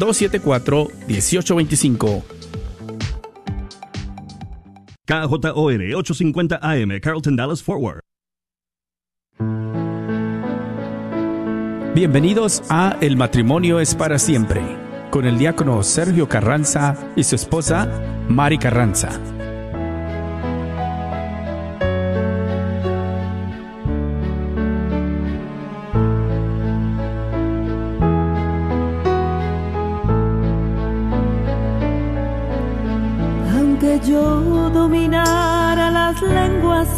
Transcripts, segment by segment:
274-1825. KJOR 850 AM, Carlton Dallas Forward. Bienvenidos a El matrimonio es para siempre, con el diácono Sergio Carranza y su esposa Mari Carranza.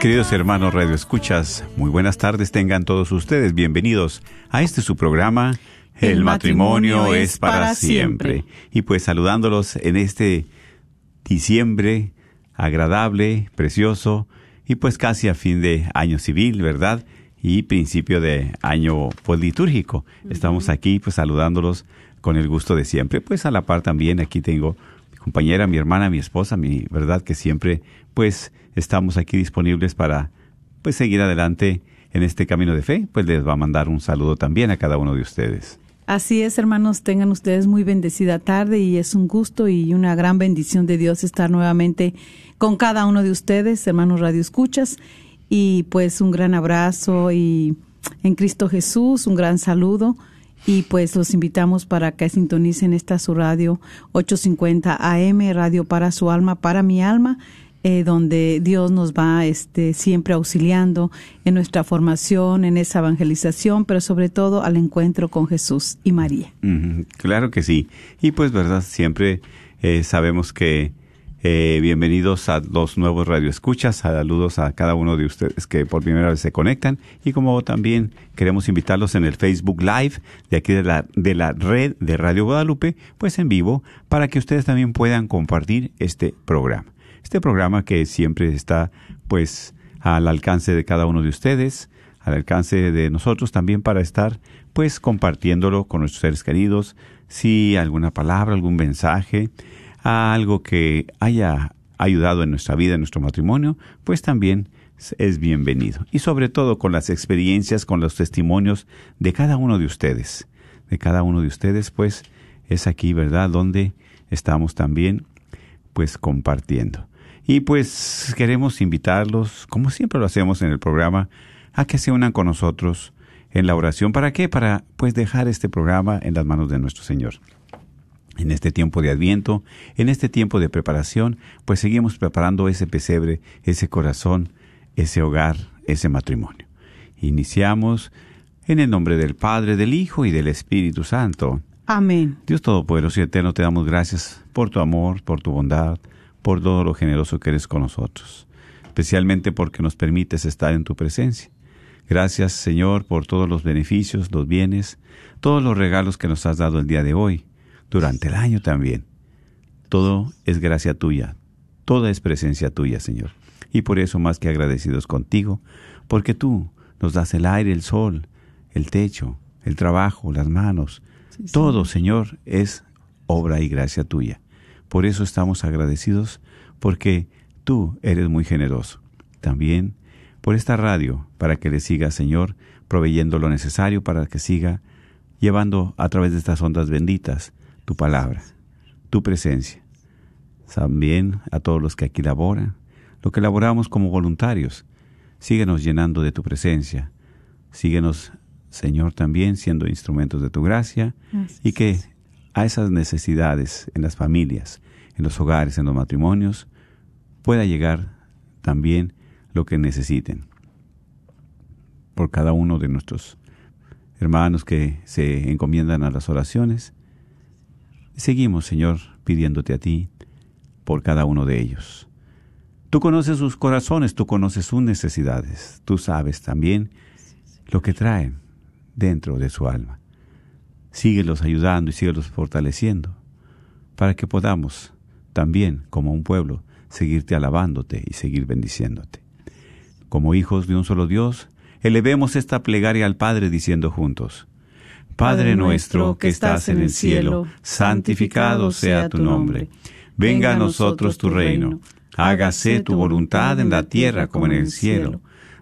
queridos hermanos Radio Escuchas, muy buenas tardes tengan todos ustedes. Bienvenidos a este su programa. El, matrimonio, es para siempre. Y pues saludándolos en este diciembre agradable, precioso y pues casi a fin de año civil, ¿verdad? Y principio de año pues litúrgico. Estamos aquí pues saludándolos con el gusto de siempre. Pues a la par también aquí tengo compañera, mi hermana, mi esposa, mi verdad que siempre pues estamos aquí disponibles para pues seguir adelante en este camino de fe. Pues les va a mandar un saludo también a cada uno de ustedes. Así es, hermanos, tengan ustedes muy bendecida tarde y es un gusto y una gran bendición de Dios estar nuevamente con cada uno de ustedes, hermanos Radio Escuchas, y pues un gran abrazo y en Cristo Jesús, un gran saludo y pues los invitamos para que sintonicen esta su radio 850 AM, Radio para su alma, para mi alma. eh, donde Dios nos va este, siempre auxiliando en nuestra formación, en esa evangelización, pero sobre todo al encuentro con Jesús y María. Claro que sí. Y pues, ¿verdad? Siempre eh, sabemos que eh, bienvenidos a los nuevos radioescuchas, saludos a cada uno de ustedes que por primera vez se conectan. Y como también queremos invitarlos en el Facebook Live de aquí de la, de la red de Radio Guadalupe, pues en vivo, para que ustedes también puedan compartir este programa. Este programa que siempre está pues al alcance de cada uno de ustedes, al alcance de nosotros también para estar pues compartiéndolo con nuestros seres queridos, si alguna palabra, algún mensaje, algo que haya ayudado en nuestra vida, en nuestro matrimonio, pues también es bienvenido. Y sobre todo con las experiencias, con los testimonios de cada uno de ustedes. De cada uno de ustedes, pues es aquí, ¿verdad?, donde estamos también, pues compartiendo. Y pues queremos invitarlos, como siempre lo hacemos en el programa, a que se unan con nosotros en la oración. ¿Para qué? Para pues dejar este programa en las manos de nuestro Señor. En este tiempo de Adviento, en este tiempo de preparación, pues seguimos preparando ese pesebre, ese corazón, ese hogar, ese matrimonio. Iniciamos en el nombre del Padre, del Hijo y del Espíritu Santo. Amén. Dios Todopoderoso y Eterno, te damos gracias por tu amor, por tu bondad, por todo lo generoso que eres con nosotros, especialmente porque nos permites estar en tu presencia. Gracias, Señor, por todos los beneficios, los bienes, todos los regalos que nos has dado el día de hoy, durante el año también. Todo es gracia tuya, toda es presencia tuya, Señor. Y por eso más que agradecidos contigo, porque tú nos das el aire, el sol, el techo, el trabajo, las manos, todo, Señor, es obra y gracia tuya. Por eso estamos agradecidos, porque tú eres muy generoso. También por esta radio, para que le siga, Señor, proveyendo lo necesario para que siga llevando a través de estas ondas benditas tu palabra, tu presencia. También a todos los que aquí laboran, lo que laboramos como voluntarios, síguenos llenando de tu presencia. Síguenos, Señor, también siendo instrumentos de tu gracia y que a esas necesidades en las familias, en los hogares, en los matrimonios, pueda llegar también lo que necesiten. Por cada uno de nuestros hermanos que se encomiendan a las oraciones, seguimos, Señor, pidiéndote a ti por cada uno de ellos. Tú conoces sus corazones, tú conoces sus necesidades, tú sabes también lo que traen dentro de su alma. Síguelos ayudando y síguelos fortaleciendo para que podamos también, como un pueblo, seguirte alabándote y seguir bendiciéndote. Como hijos de un solo Dios, elevemos esta plegaria al Padre diciendo juntos, Padre nuestro que estás en el cielo, santificado sea tu nombre. Venga a nosotros tu reino. Hágase tu voluntad en la tierra como en el cielo.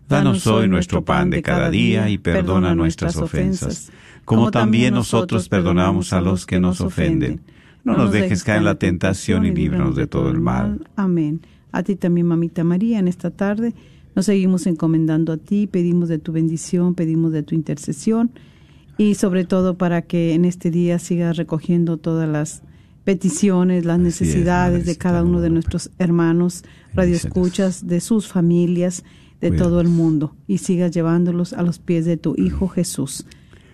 Danos hoy nuestro pan de cada día y perdona nuestras ofensas, como también nosotros perdonamos a los que nos ofenden. No nos dejes caer en la tentación y líbranos de todo el mal. Amén. A ti también, mamita María, en esta tarde nos seguimos encomendando a ti, pedimos de tu bendición, pedimos de tu intercesión y sobre todo para que en este día sigas recogiendo todas las peticiones, las Así es, necesidades de cada uno de nuestros hermanos radioescuchas, de sus familias, de todo el mundo y sigas llevándolos a los pies de tu Hijo Jesús.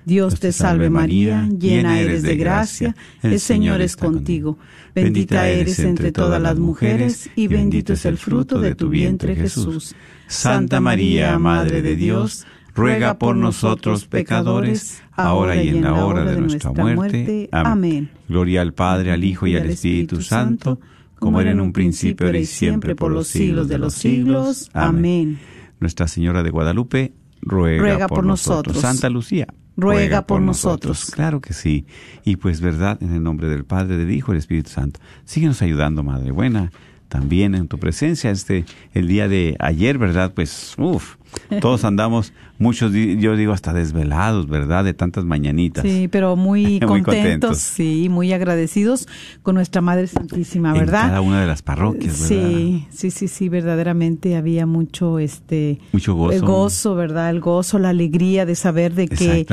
Dios te salve María, llena eres de gracia, el Señor es contigo. Bendita eres entre todas las mujeres y bendito es el fruto de tu vientre Jesús. Santa María, Madre de Dios, ruega por nosotros pecadores, ahora y en la hora de nuestra muerte. Amén. Gloria al Padre, al Hijo y al Espíritu Santo, como era en un principio, ahora y siempre, por los siglos de los siglos. Amén. Nuestra Señora de Guadalupe, ruega, por, nosotros. Santa Lucía, Ruega por nosotros. Claro que sí. Y pues verdad, en el nombre del Padre, del Hijo y del Espíritu Santo. Síguenos ayudando, Madre Buena. También en tu presencia, este, el día de ayer, ¿verdad? Pues, uff, todos andamos, muchos, yo digo, hasta desvelados, ¿verdad? De tantas mañanitas. Sí, pero muy, Muy contentos, sí, muy agradecidos con nuestra Madre Santísima, En ¿verdad? cada una de las parroquias, ¿verdad? Sí, sí, sí, sí, verdaderamente había mucho, este, Mucho gozo. el gozo, ¿verdad? El gozo, la alegría de saber de que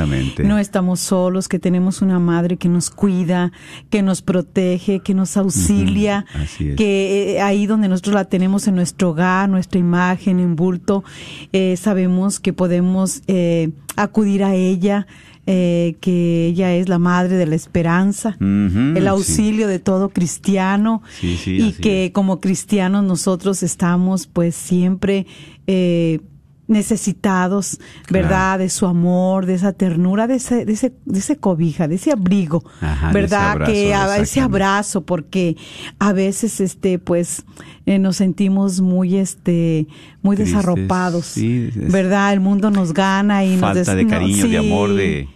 no estamos solos, que tenemos una madre que nos cuida, que nos protege, que nos auxilia, así es. que eh, ahí donde nosotros la tenemos en nuestro hogar, nuestra imagen, en bulto, eh, sabemos que podemos eh, acudir a ella. eh, que ella es la madre de la esperanza, el sí. auxilio de todo cristiano Sí, sí, y que es. como cristianos nosotros estamos pues siempre eh, necesitados, Claro. ¿verdad? De su amor, de esa ternura, de ese, de ese, de ese cobija, de ese abrigo, Ajá, ¿verdad? ese abrazo, que ese abrazo, porque a veces este pues eh, nos sentimos muy este muy Tristes, desarropados, sí, es- ¿verdad? El mundo nos gana y nos Falta des- de no, cariño, sí, de amor, de,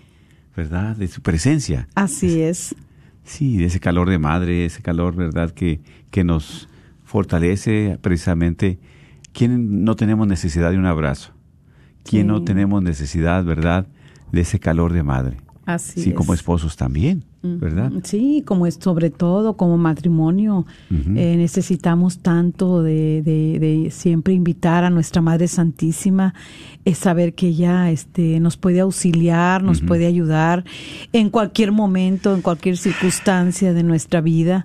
¿verdad? De su presencia. Así es. Sí, de ese calor de madre, ese calor, ¿verdad? Que, que nos fortalece precisamente. ¿Quién no tenemos necesidad de un abrazo? ¿Quién no tenemos necesidad, verdad, de ese calor de madre? Así sí, es. como esposos también, ¿verdad? Sí, como es sobre todo como matrimonio, eh, necesitamos tanto de, de, de siempre invitar a nuestra Madre Santísima, es saber que ella este, nos puede auxiliar, nos puede ayudar en cualquier momento, en cualquier circunstancia de nuestra vida.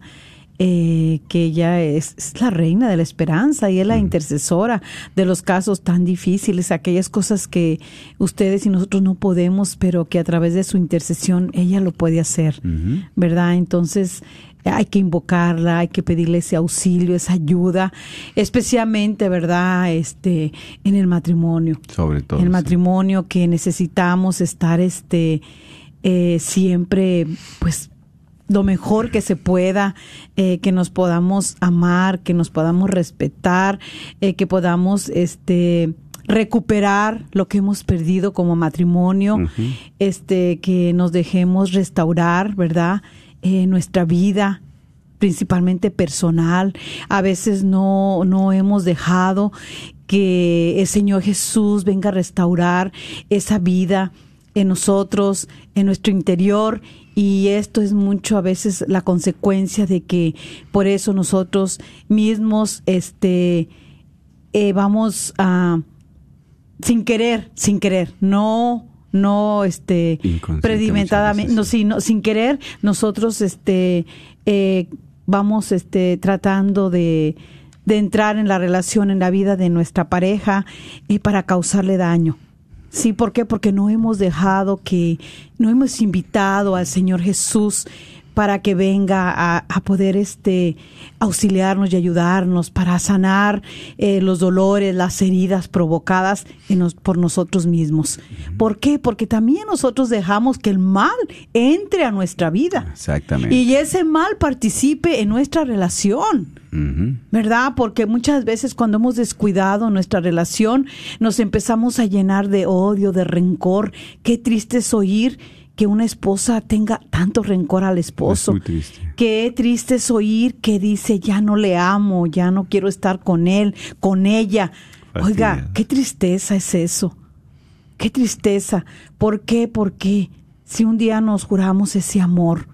Eh, que ella es, es la reina de la esperanza y es la intercesora de los casos tan difíciles, aquellas cosas que ustedes y nosotros no podemos, pero que a través de su intercesión ella lo puede hacer. ¿verdad? Entonces hay que invocarla, hay que pedirle ese auxilio, esa ayuda, especialmente, ¿verdad? Este, en el matrimonio. Sobre todo. En el sí. matrimonio que necesitamos estar, este, eh, siempre, pues, lo mejor que se pueda, eh, que nos podamos amar, que nos podamos respetar, eh, que podamos, este, recuperar lo que hemos perdido como matrimonio, este, que nos dejemos restaurar, ¿verdad? Eh, nuestra vida, principalmente personal. A veces no, no hemos dejado que el Señor Jesús venga a restaurar esa vida en nosotros, en nuestro interior. Y esto es mucho a veces la consecuencia de que por eso nosotros mismos, este, eh, vamos a, sin querer, sin querer, no no este predimentadamente, no, sí. sin querer nosotros este eh, vamos este tratando de de entrar en la relación en la vida de nuestra pareja eh, para causarle daño. Sí, ¿por qué? Porque no hemos dejado que, no hemos invitado al Señor Jesús para que venga a, a poder este auxiliarnos y ayudarnos para sanar eh, los dolores, las heridas provocadas en nos- por nosotros mismos. ¿Por qué? Porque también nosotros dejamos que el mal entre a nuestra vida Exactamente. y ese mal participe en nuestra relación. ¿Verdad? Porque muchas veces cuando hemos descuidado nuestra relación, nos empezamos a llenar de odio, de rencor. Qué triste es oír que una esposa tenga tanto rencor al esposo. Es muy triste. Qué triste es oír que dice, ya no le amo, ya no quiero estar con él, con ella. Oiga, qué tristeza es eso. Qué tristeza. ¿Por qué? Porque si un día nos juramos ese amor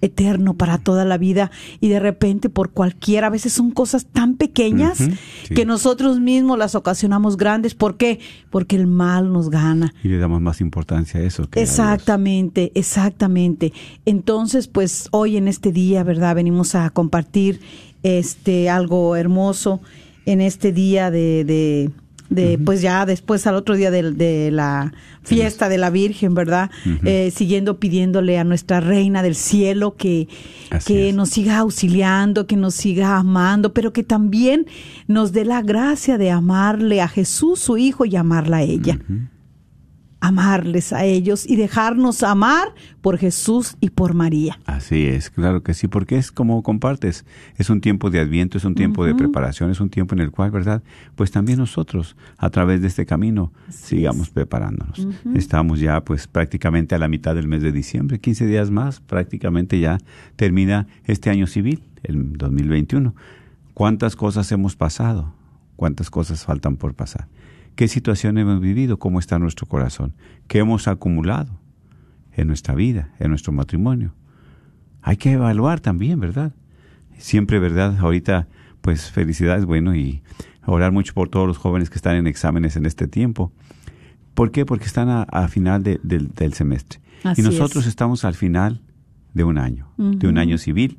eterno para toda la vida y de repente por cualquier, a veces son cosas tan pequeñas sí. que nosotros mismos las ocasionamos grandes. ¿Por qué? Porque el mal nos gana. Y le damos más importancia a eso. Que a Dios. Exactamente, exactamente. Entonces, pues hoy en este día, ¿verdad? Venimos a compartir este algo hermoso en este día de, de, de, pues ya después al otro día de, de la fiesta de la Virgen, ¿verdad? Eh, siguiendo pidiéndole a nuestra Reina del Cielo que, que nos siga auxiliando, que nos siga amando, pero que también nos dé la gracia de amarle a Jesús, su Hijo, y amarla a ella amarles a ellos y dejarnos amar por Jesús y por María. Así es, claro que sí, porque es como compartes, es un tiempo de adviento, es un tiempo de preparación, es un tiempo en el cual, ¿verdad? Pues también nosotros, a través de este camino, sigamos preparándonos. Estamos ya pues prácticamente a la mitad del mes de diciembre, 15 días más, prácticamente ya termina este año civil, el 2021. ¿Cuántas cosas hemos pasado? ¿Cuántas cosas faltan por pasar? ¿Qué situación hemos vivido? ¿Cómo está nuestro corazón? ¿Qué hemos acumulado en nuestra vida, en nuestro matrimonio? Hay que evaluar también, ¿verdad? Siempre, ¿verdad? Ahorita, pues felicidades, bueno, y orar mucho por todos los jóvenes que están en exámenes en este tiempo. ¿Por qué? Porque están a, a final de- del, del semestre. Así y nosotros es. estamos al final de un año, de un año civil,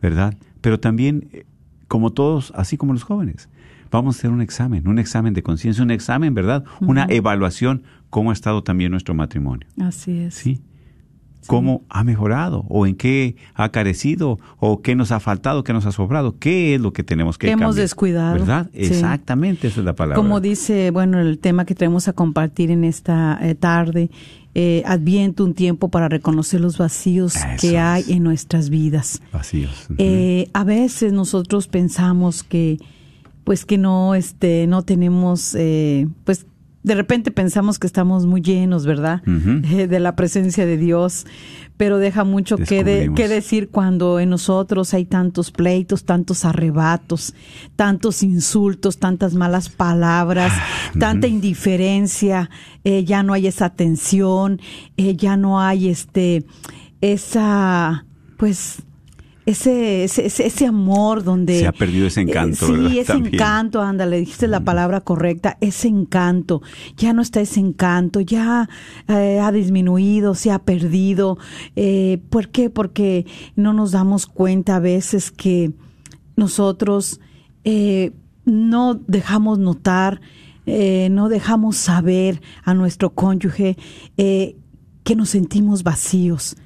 ¿verdad? Pero también, eh, como todos, así como los jóvenes, vamos a hacer un examen, un examen de conciencia, un examen, ¿verdad? Una evaluación, cómo ha estado también nuestro matrimonio. Así es. ¿sí? ¿Cómo ha mejorado? ¿O en qué ha carecido? ¿O qué nos ha faltado? ¿Qué nos ha sobrado? ¿Qué es lo que tenemos que Que hemos cambiar? descuidado. ¿Verdad? Sí. Exactamente, esa es la palabra. Como dice, bueno, el tema que traemos a compartir en esta eh, tarde, eh, adviento un tiempo para reconocer los vacíos Eso que hay es. en nuestras vidas. Vacíos. Eh, a veces nosotros pensamos que, pues que no, este, no tenemos, eh, pues de repente pensamos que estamos muy llenos, ¿verdad? Eh, de la presencia de Dios, pero deja mucho que, de- que decir cuando en nosotros hay tantos pleitos, tantos arrebatos, tantos insultos, tantas malas palabras, tanta indiferencia, eh, ya no hay esa atención, eh, ya no hay este, esa, pues, ese, ese, ese, amor donde... Se ha perdido ese encanto, Eh, sí, ¿verdad? ese También. encanto, ándale, dijiste la palabra correcta, ese encanto. Ya no está ese encanto, ya eh, ha disminuido, se ha perdido. Eh, ¿Por qué? Porque no nos damos cuenta a veces que nosotros eh, no dejamos notar, eh, no dejamos saber a nuestro cónyuge eh, que nos sentimos vacíos,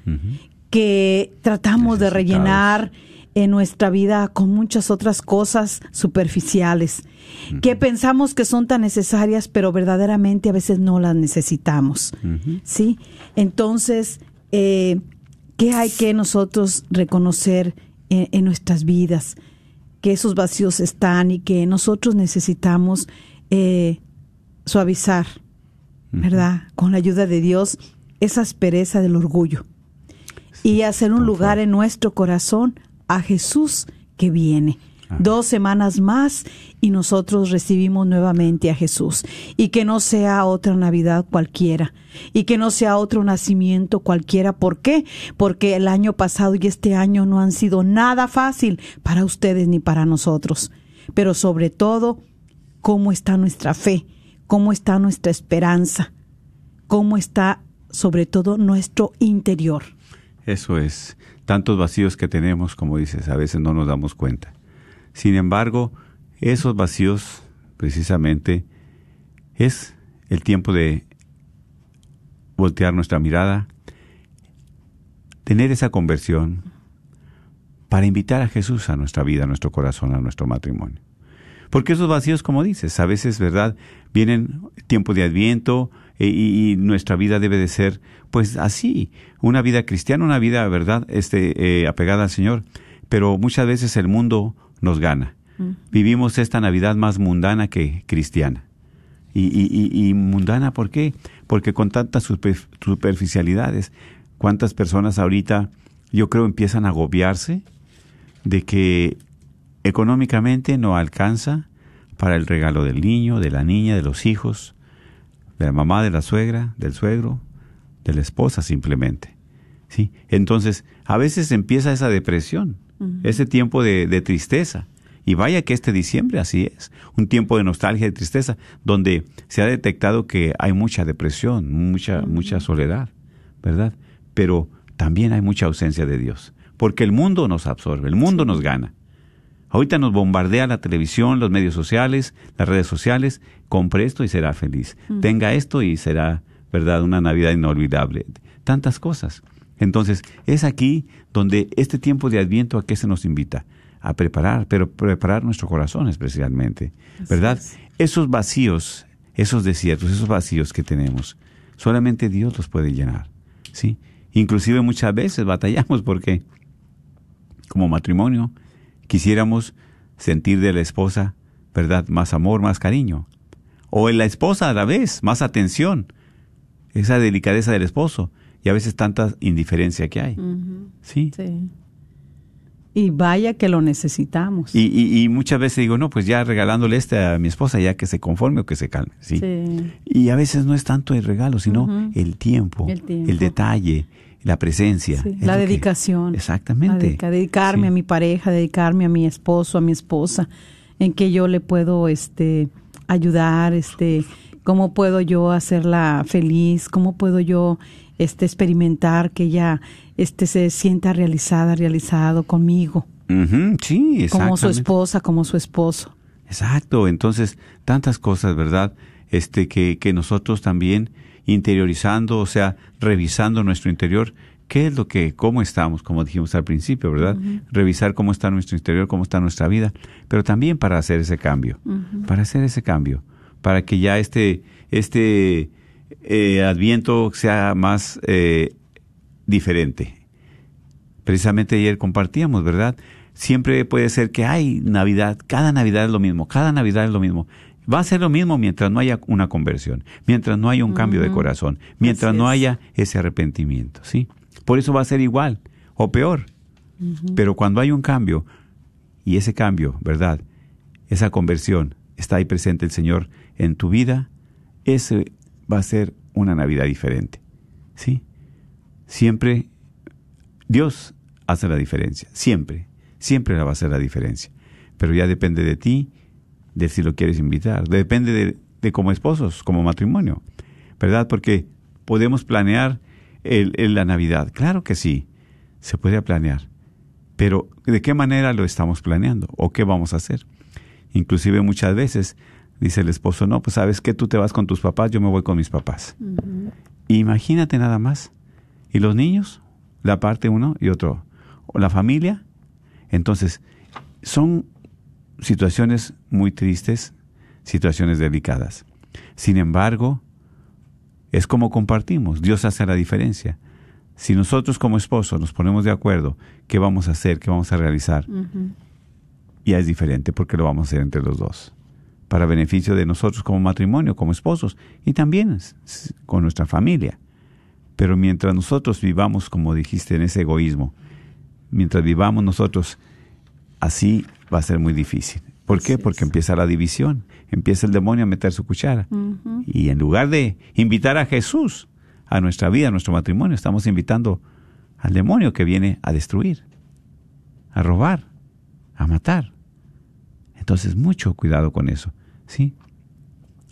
que tratamos de rellenar en nuestra vida con muchas otras cosas superficiales que pensamos que son tan necesarias, pero verdaderamente a veces no las necesitamos. ¿Sí? Entonces, eh, ¿qué hay que nosotros reconocer en, en nuestras vidas? Que esos vacíos están y que nosotros necesitamos eh, suavizar, ¿verdad? Con la ayuda de Dios, esa aspereza del orgullo y hacer un lugar en nuestro corazón a Jesús que viene. Dos semanas más y nosotros recibimos nuevamente a Jesús. Y que no sea otra Navidad cualquiera. Y que no sea otro nacimiento cualquiera. ¿Por qué? Porque el año pasado y este año no han sido nada fácil para ustedes ni para nosotros. Pero sobre todo, ¿cómo está nuestra fe? ¿Cómo está nuestra esperanza? cómo está sobre todo nuestro interior. Eso es. Tantos vacíos que tenemos, como dices, a veces no nos damos cuenta. Sin embargo, esos vacíos, precisamente, es el tiempo de voltear nuestra mirada, tener esa conversión para invitar a Jesús a nuestra vida, a nuestro corazón, a nuestro matrimonio. Porque esos vacíos, como dices, a veces, ¿verdad? Vienen tiempo de adviento y, y nuestra vida debe de ser, pues así, una vida cristiana, una vida, ¿verdad? Este, eh, apegada al Señor. Pero muchas veces el mundo nos gana. Vivimos esta Navidad más mundana que cristiana. Y, y, mundana, ¿por qué? Porque con tantas super- superficialidades, cuántas personas ahorita, yo creo, empiezan a agobiarse de que económicamente no alcanza para el regalo del niño, de la niña, de los hijos, de la mamá, de la suegra, del suegro, de la esposa simplemente. ¿Sí? Entonces, a veces empieza esa depresión, ese tiempo de, de tristeza. Y vaya que este diciembre así es, un tiempo de nostalgia y tristeza, donde se ha detectado que hay mucha depresión, mucha, mucha soledad, ¿verdad? Pero también hay mucha ausencia de Dios, porque el mundo nos absorbe, el mundo nos gana. Ahorita nos bombardea la televisión, los medios sociales, las redes sociales. Compre esto y será feliz. Tenga esto y será, ¿verdad?, una Navidad inolvidable. Tantas cosas. Entonces, es aquí donde este tiempo de Adviento a qué se nos invita? A preparar, pero preparar nuestro corazón especialmente, ¿verdad? Esos vacíos, esos desiertos, esos vacíos que tenemos, solamente Dios los puede llenar, ¿sí? Inclusive muchas veces batallamos porque como matrimonio quisiéramos sentir de la esposa, ¿verdad? Más amor, más cariño. O en la esposa a la vez, más atención. Esa delicadeza del esposo. Y a veces tanta indiferencia que hay. ¿Sí? Sí. Y vaya que lo necesitamos. Y, y, y muchas veces digo, no, pues ya regalándole este a mi esposa, ya que se conforme o que se calme. ¿sí? Sí. Y a veces no es tanto el regalo, sino el, tiempo, El tiempo. detalle, la presencia. Sí, la que- dedicación. exactamente. Dedica- dedicarme Sí. a mi pareja, dedicarme a mi esposo, a mi esposa, en que yo le puedo este ayudar, este cómo puedo yo hacerla feliz, cómo puedo yo este experimentar que ella este se sienta realizada, realizado conmigo, sí, exactamente. como su esposa, como su esposo. Exacto, entonces tantas cosas, ¿verdad? Este que, que nosotros también interiorizando, o sea, revisando nuestro interior, qué es lo que, cómo estamos, como dijimos al principio, ¿verdad? Revisar cómo está nuestro interior, cómo está nuestra vida, pero también para hacer ese cambio, para hacer ese cambio, para que ya este, este eh, adviento sea más eh, diferente precisamente ayer compartíamos, ¿verdad? Siempre puede ser que hay Navidad, cada Navidad es lo mismo, cada Navidad es lo mismo. Va a ser lo mismo mientras no haya una conversión, mientras no haya un cambio de corazón, mientras Así no es. haya ese arrepentimiento, ¿sí? Por eso va a ser igual o peor. Pero cuando hay un cambio, y ese cambio, ¿verdad? Esa conversión, está ahí presente el Señor en tu vida, ese va a ser una Navidad diferente, ¿sí? Siempre Dios hace la diferencia, siempre, siempre la va a hacer la diferencia. Pero ya depende de ti, de si lo quieres invitar, depende de, de como esposos, como matrimonio, ¿verdad? Porque podemos planear el, el- la Navidad, claro que sí, se puede planear, pero ¿de qué manera lo estamos planeando o qué vamos a hacer? Inclusive muchas veces dice el esposo, no, pues sabes que tú te vas con tus papás, yo me voy con mis papás. Imagínate nada más. ¿Y los niños? La parte uno y otro. ¿O la familia? Entonces, son situaciones muy tristes, situaciones delicadas. Sin embargo, es como compartimos. Dios hace la diferencia. Si nosotros como esposos nos ponemos de acuerdo, ¿qué vamos a hacer? ¿Qué vamos a realizar? Ya es diferente porque lo vamos a hacer entre los dos. Para beneficio de nosotros como matrimonio, como esposos y también con nuestra familia. Pero mientras nosotros vivamos, como dijiste, en ese egoísmo, mientras vivamos nosotros así, va a ser muy difícil. ¿Por qué? Porque empieza la división, empieza el demonio a meter su cuchara. Y en lugar de invitar a Jesús a nuestra vida, a nuestro matrimonio, estamos invitando al demonio que viene a destruir, a robar, a matar. Entonces, mucho cuidado con eso, ¿sí?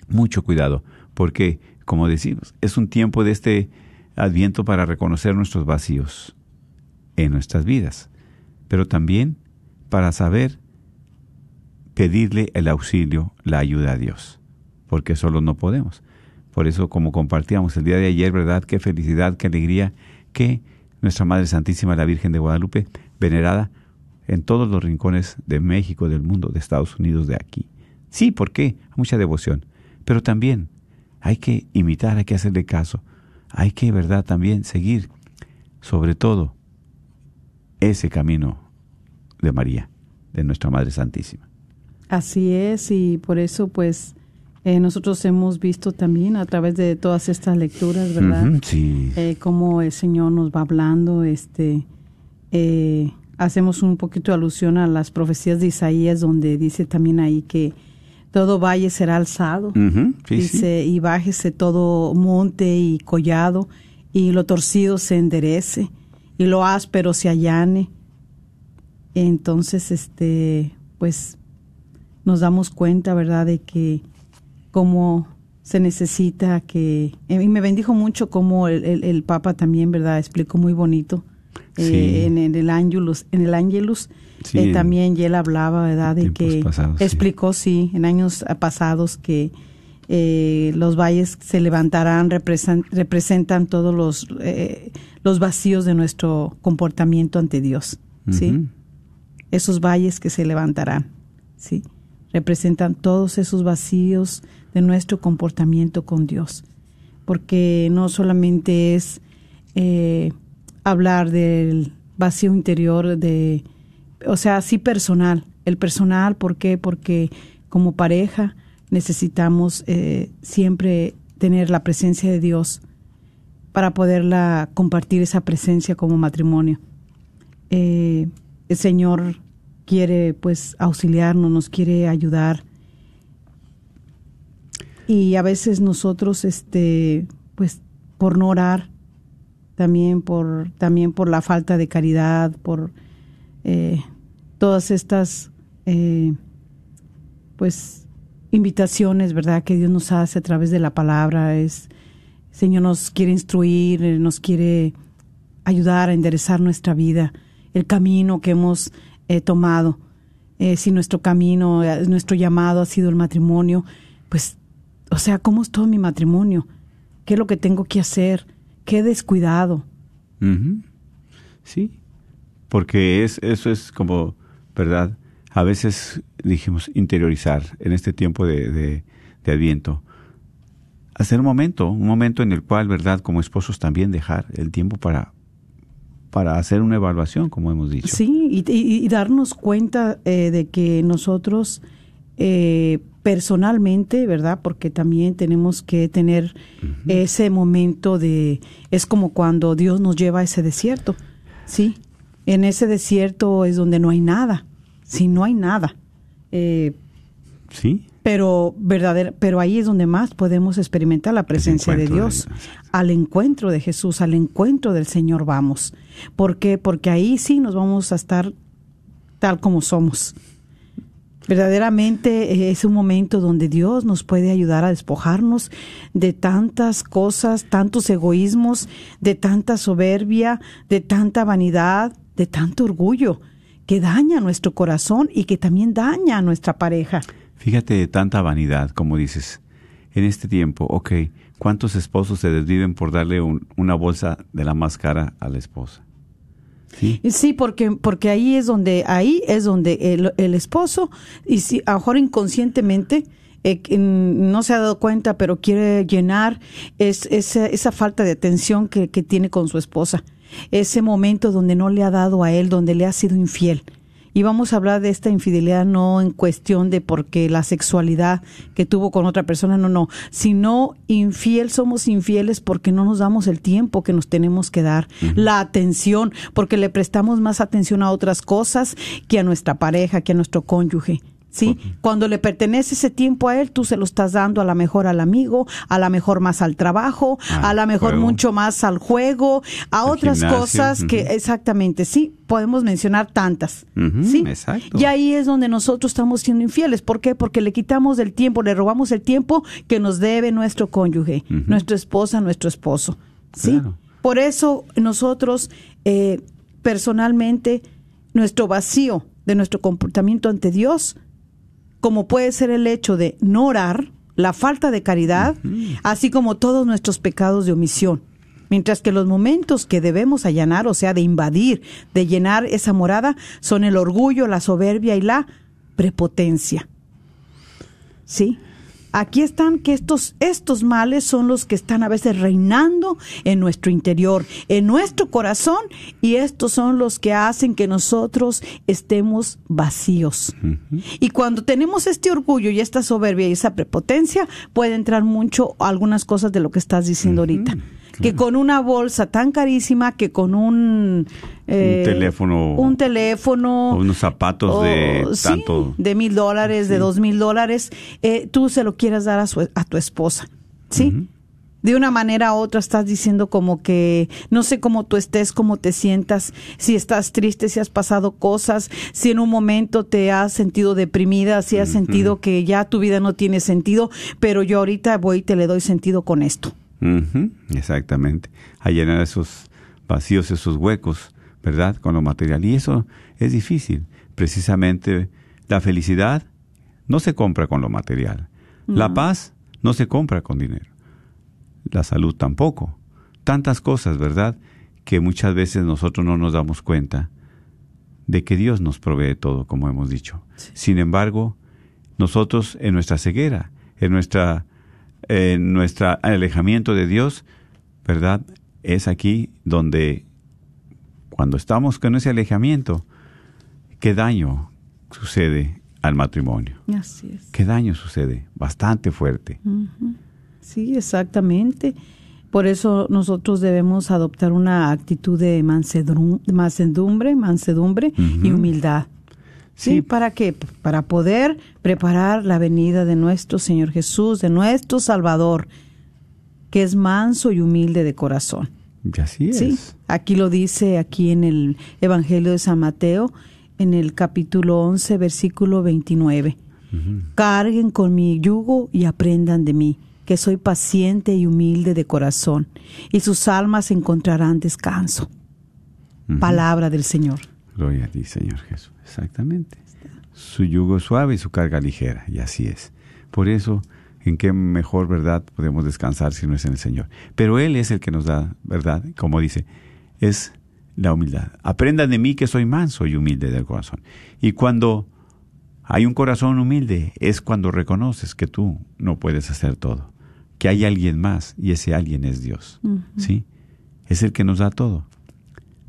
Mucho cuidado, porque como decimos, es un tiempo de este adviento para reconocer nuestros vacíos en nuestras vidas, pero también para saber pedirle el auxilio, la ayuda a Dios, porque solo no podemos. Por eso, como compartíamos el día de ayer, ¿verdad? Qué felicidad, qué alegría que nuestra Madre Santísima, la Virgen de Guadalupe, venerada en todos los rincones de México, del mundo, de Estados Unidos, de aquí. Sí, ¿por qué? Mucha devoción. Pero también hay que imitar, hay que hacerle caso. Hay que, ¿verdad?, también seguir, sobre todo, ese camino de María, de nuestra Madre Santísima. Así es, y por eso, pues, eh, nosotros hemos visto también a través de todas estas lecturas, ¿verdad? Ujú, sí. Eh, cómo el Señor nos va hablando, este, eh, hacemos un poquito de alusión a las profecías de Isaías, donde dice también ahí que todo valle será alzado, sí, dice, y bájese todo monte y collado, y lo torcido se enderece, y lo áspero se allane. Entonces, este, pues, nos damos cuenta, ¿verdad?, de que como se necesita que... Y me bendijo mucho como el, el- el Papa también, ¿verdad?, explicó muy bonito eh, en, en el Angelus, en el Angelus Sí, eh, también y él hablaba, ¿verdad?, de que pasados, explicó, sí, en años eh, pasados que eh, los valles se levantarán, representan, representan todos los, eh, los vacíos de nuestro comportamiento ante Dios, ¿sí? Esos valles que se levantarán, ¿sí? Representan todos esos vacíos de nuestro comportamiento con Dios. Porque no solamente es eh, hablar del vacío interior de, o sea, sí personal. El personal, ¿por qué? Porque como pareja necesitamos eh, siempre tener la presencia de Dios para poderla compartir esa presencia como matrimonio eh, el Señor quiere pues auxiliarnos, nos quiere ayudar. Y a veces nosotros, este, pues, por no orar, también por, también por la falta de caridad, por eh, todas estas eh, pues invitaciones, ¿verdad? Que Dios nos hace a través de la palabra. Es, Señor nos quiere instruir, eh, nos quiere ayudar a enderezar nuestra vida, el camino que hemos eh, tomado. Eh, si nuestro camino, eh, nuestro llamado ha sido el matrimonio, pues, o sea, ¿cómo es todo mi matrimonio? ¿Qué es lo que tengo que hacer? ¿Qué he descuidado? Sí, porque es, eso es como, ¿verdad? A veces dijimos interiorizar en este tiempo de, de Adviento. Hacer un momento, un momento en el cual, ¿verdad? Como esposos también dejar el tiempo para, para hacer una evaluación, como hemos dicho. Sí, y, y- y darnos cuenta eh, de que nosotros eh, personalmente, ¿verdad? Porque también tenemos que tener ese momento de, es como cuando Dios nos lleva a ese desierto, ¿sí? En ese desierto es donde no hay nada, sí, no hay nada. Eh, Sí, pero verdadera, pero ahí es donde más podemos experimentar la presencia de. Dios. Al encuentro de Jesús, al encuentro del Señor vamos. ¿Por qué? Porque ahí sí nos vamos a estar tal como somos. Verdaderamente eh, es un momento donde Dios nos puede ayudar a despojarnos de tantas cosas, tantos egoísmos, de tanta soberbia, de tanta vanidad, de tanto orgullo que daña nuestro corazón y que también daña a nuestra pareja. Fíjate tanta vanidad, como dices. En este tiempo, ok, ¿cuántos esposos se desviven por darle un- una bolsa de la más cara a la esposa? Sí, Sí, porque, porque ahí es donde, ahí es donde el, esposo, y si a lo mejor inconscientemente, eh, no se ha dado cuenta, pero quiere llenar es, esa, esa falta de atención que tiene con su esposa. Ese momento donde no le ha dado a él, donde le ha sido infiel. Y vamos a hablar de esta infidelidad no en cuestión de porque la sexualidad que tuvo con otra persona, no, no, sino infiel, somos infieles porque no nos damos el tiempo que nos tenemos que dar, la atención, porque le prestamos más atención a otras cosas que a nuestra pareja, que a nuestro cónyuge. ¿Sí? Cuando le pertenece ese tiempo a él, tú se lo estás dando a la mejor al amigo, a la mejor más al trabajo, Ah, a la mejor juego. mucho más al juego, a Al otras gimnasio, cosas que exactamente, sí, podemos mencionar tantas, ¿sí? exacto. Y ahí es donde nosotros estamos siendo infieles, ¿por qué? Porque le quitamos el tiempo, le robamos el tiempo que nos debe nuestro cónyuge, nuestra esposa, nuestro esposo, ¿sí? Claro. Por eso nosotros eh, personalmente nuestro vacío de nuestro comportamiento ante Dios como puede ser el hecho de no orar, la falta de caridad, así como todos nuestros pecados de omisión. Mientras que los momentos que debemos allanar, o sea, de invadir, de llenar esa morada, son el orgullo, la soberbia y la prepotencia. ¿Sí? Aquí están que estos, estos males son los que están a veces reinando en nuestro interior, en nuestro corazón, y estos son los que hacen que nosotros estemos vacíos. Y cuando tenemos este orgullo y esta soberbia y esa prepotencia, puede entrar mucho algunas cosas de lo que estás diciendo ahorita. Que con una bolsa tan carísima, que con un... eh, teléfono. Un teléfono. O unos zapatos de sí, tanto. de mil dólares, de dos mil dólares, eh, tú se lo quieras dar a, su, a tu esposa, ¿sí? De una manera u otra estás diciendo como que no sé cómo tú estés, cómo te sientas, si estás triste, si has pasado cosas, si en un momento te has sentido deprimida, si has sentido que ya tu vida no tiene sentido, pero yo ahorita voy y te le doy sentido con esto. Ujú, exactamente. A llenar esos vacíos, esos huecos, ¿verdad? Con lo material. Y eso es difícil. Precisamente la felicidad no se compra con lo material. La paz no se compra con dinero. La salud tampoco. Tantas cosas, ¿verdad? Que muchas veces nosotros no nos damos cuenta de que Dios nos provee todo, como hemos dicho. Sin embargo, nosotros en nuestra ceguera, en nuestra en nuestro alejamiento de Dios, ¿verdad? Es aquí donde, cuando estamos con ese alejamiento, ¿qué daño sucede al matrimonio? Así es. ¿Qué daño sucede? Bastante fuerte. Sí, exactamente. Por eso nosotros debemos adoptar una actitud de mansedum- mansedumbre, mansedumbre y humildad. ¿Sí? Sí. ¿Para qué? Para poder preparar la venida de nuestro Señor Jesús, de nuestro Salvador, que es manso y humilde de corazón. Y así es. Sí, aquí lo dice aquí en el Evangelio de San Mateo, en el capítulo 11, versículo 29. Carguen con mi yugo y aprendan de mí, que soy paciente y humilde de corazón, y sus almas encontrarán descanso. Palabra del Señor. Gloria a ti, Señor Jesús. Exactamente. Su yugo es suave y su carga ligera. Y así es. Por eso, ¿en qué mejor verdad podemos descansar si no es en el Señor? Pero Él es el que nos da verdad. Como dice, es la humildad. Aprendan de mí que soy manso y humilde del corazón. Y cuando hay un corazón humilde, es cuando reconoces que tú no puedes hacer todo. Que hay alguien más y ese alguien es Dios. ¿Sí? Es el que nos da todo.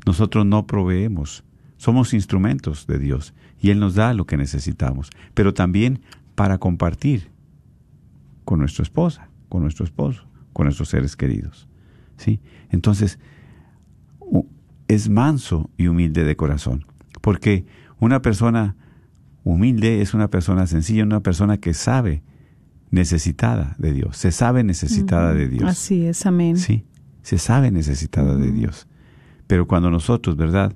Nosotros no proveemos, somos instrumentos de Dios y Él nos da lo que necesitamos, pero también para compartir con nuestra esposa, con nuestro esposo, con nuestros seres queridos. ¿Sí? Entonces, es manso y humilde de corazón, porque una persona humilde es una persona sencilla, una persona que sabe necesitada de Dios, se sabe necesitada de Dios. Así es, amén. Sí, se sabe necesitada de Dios. Pero cuando nosotros, ¿verdad?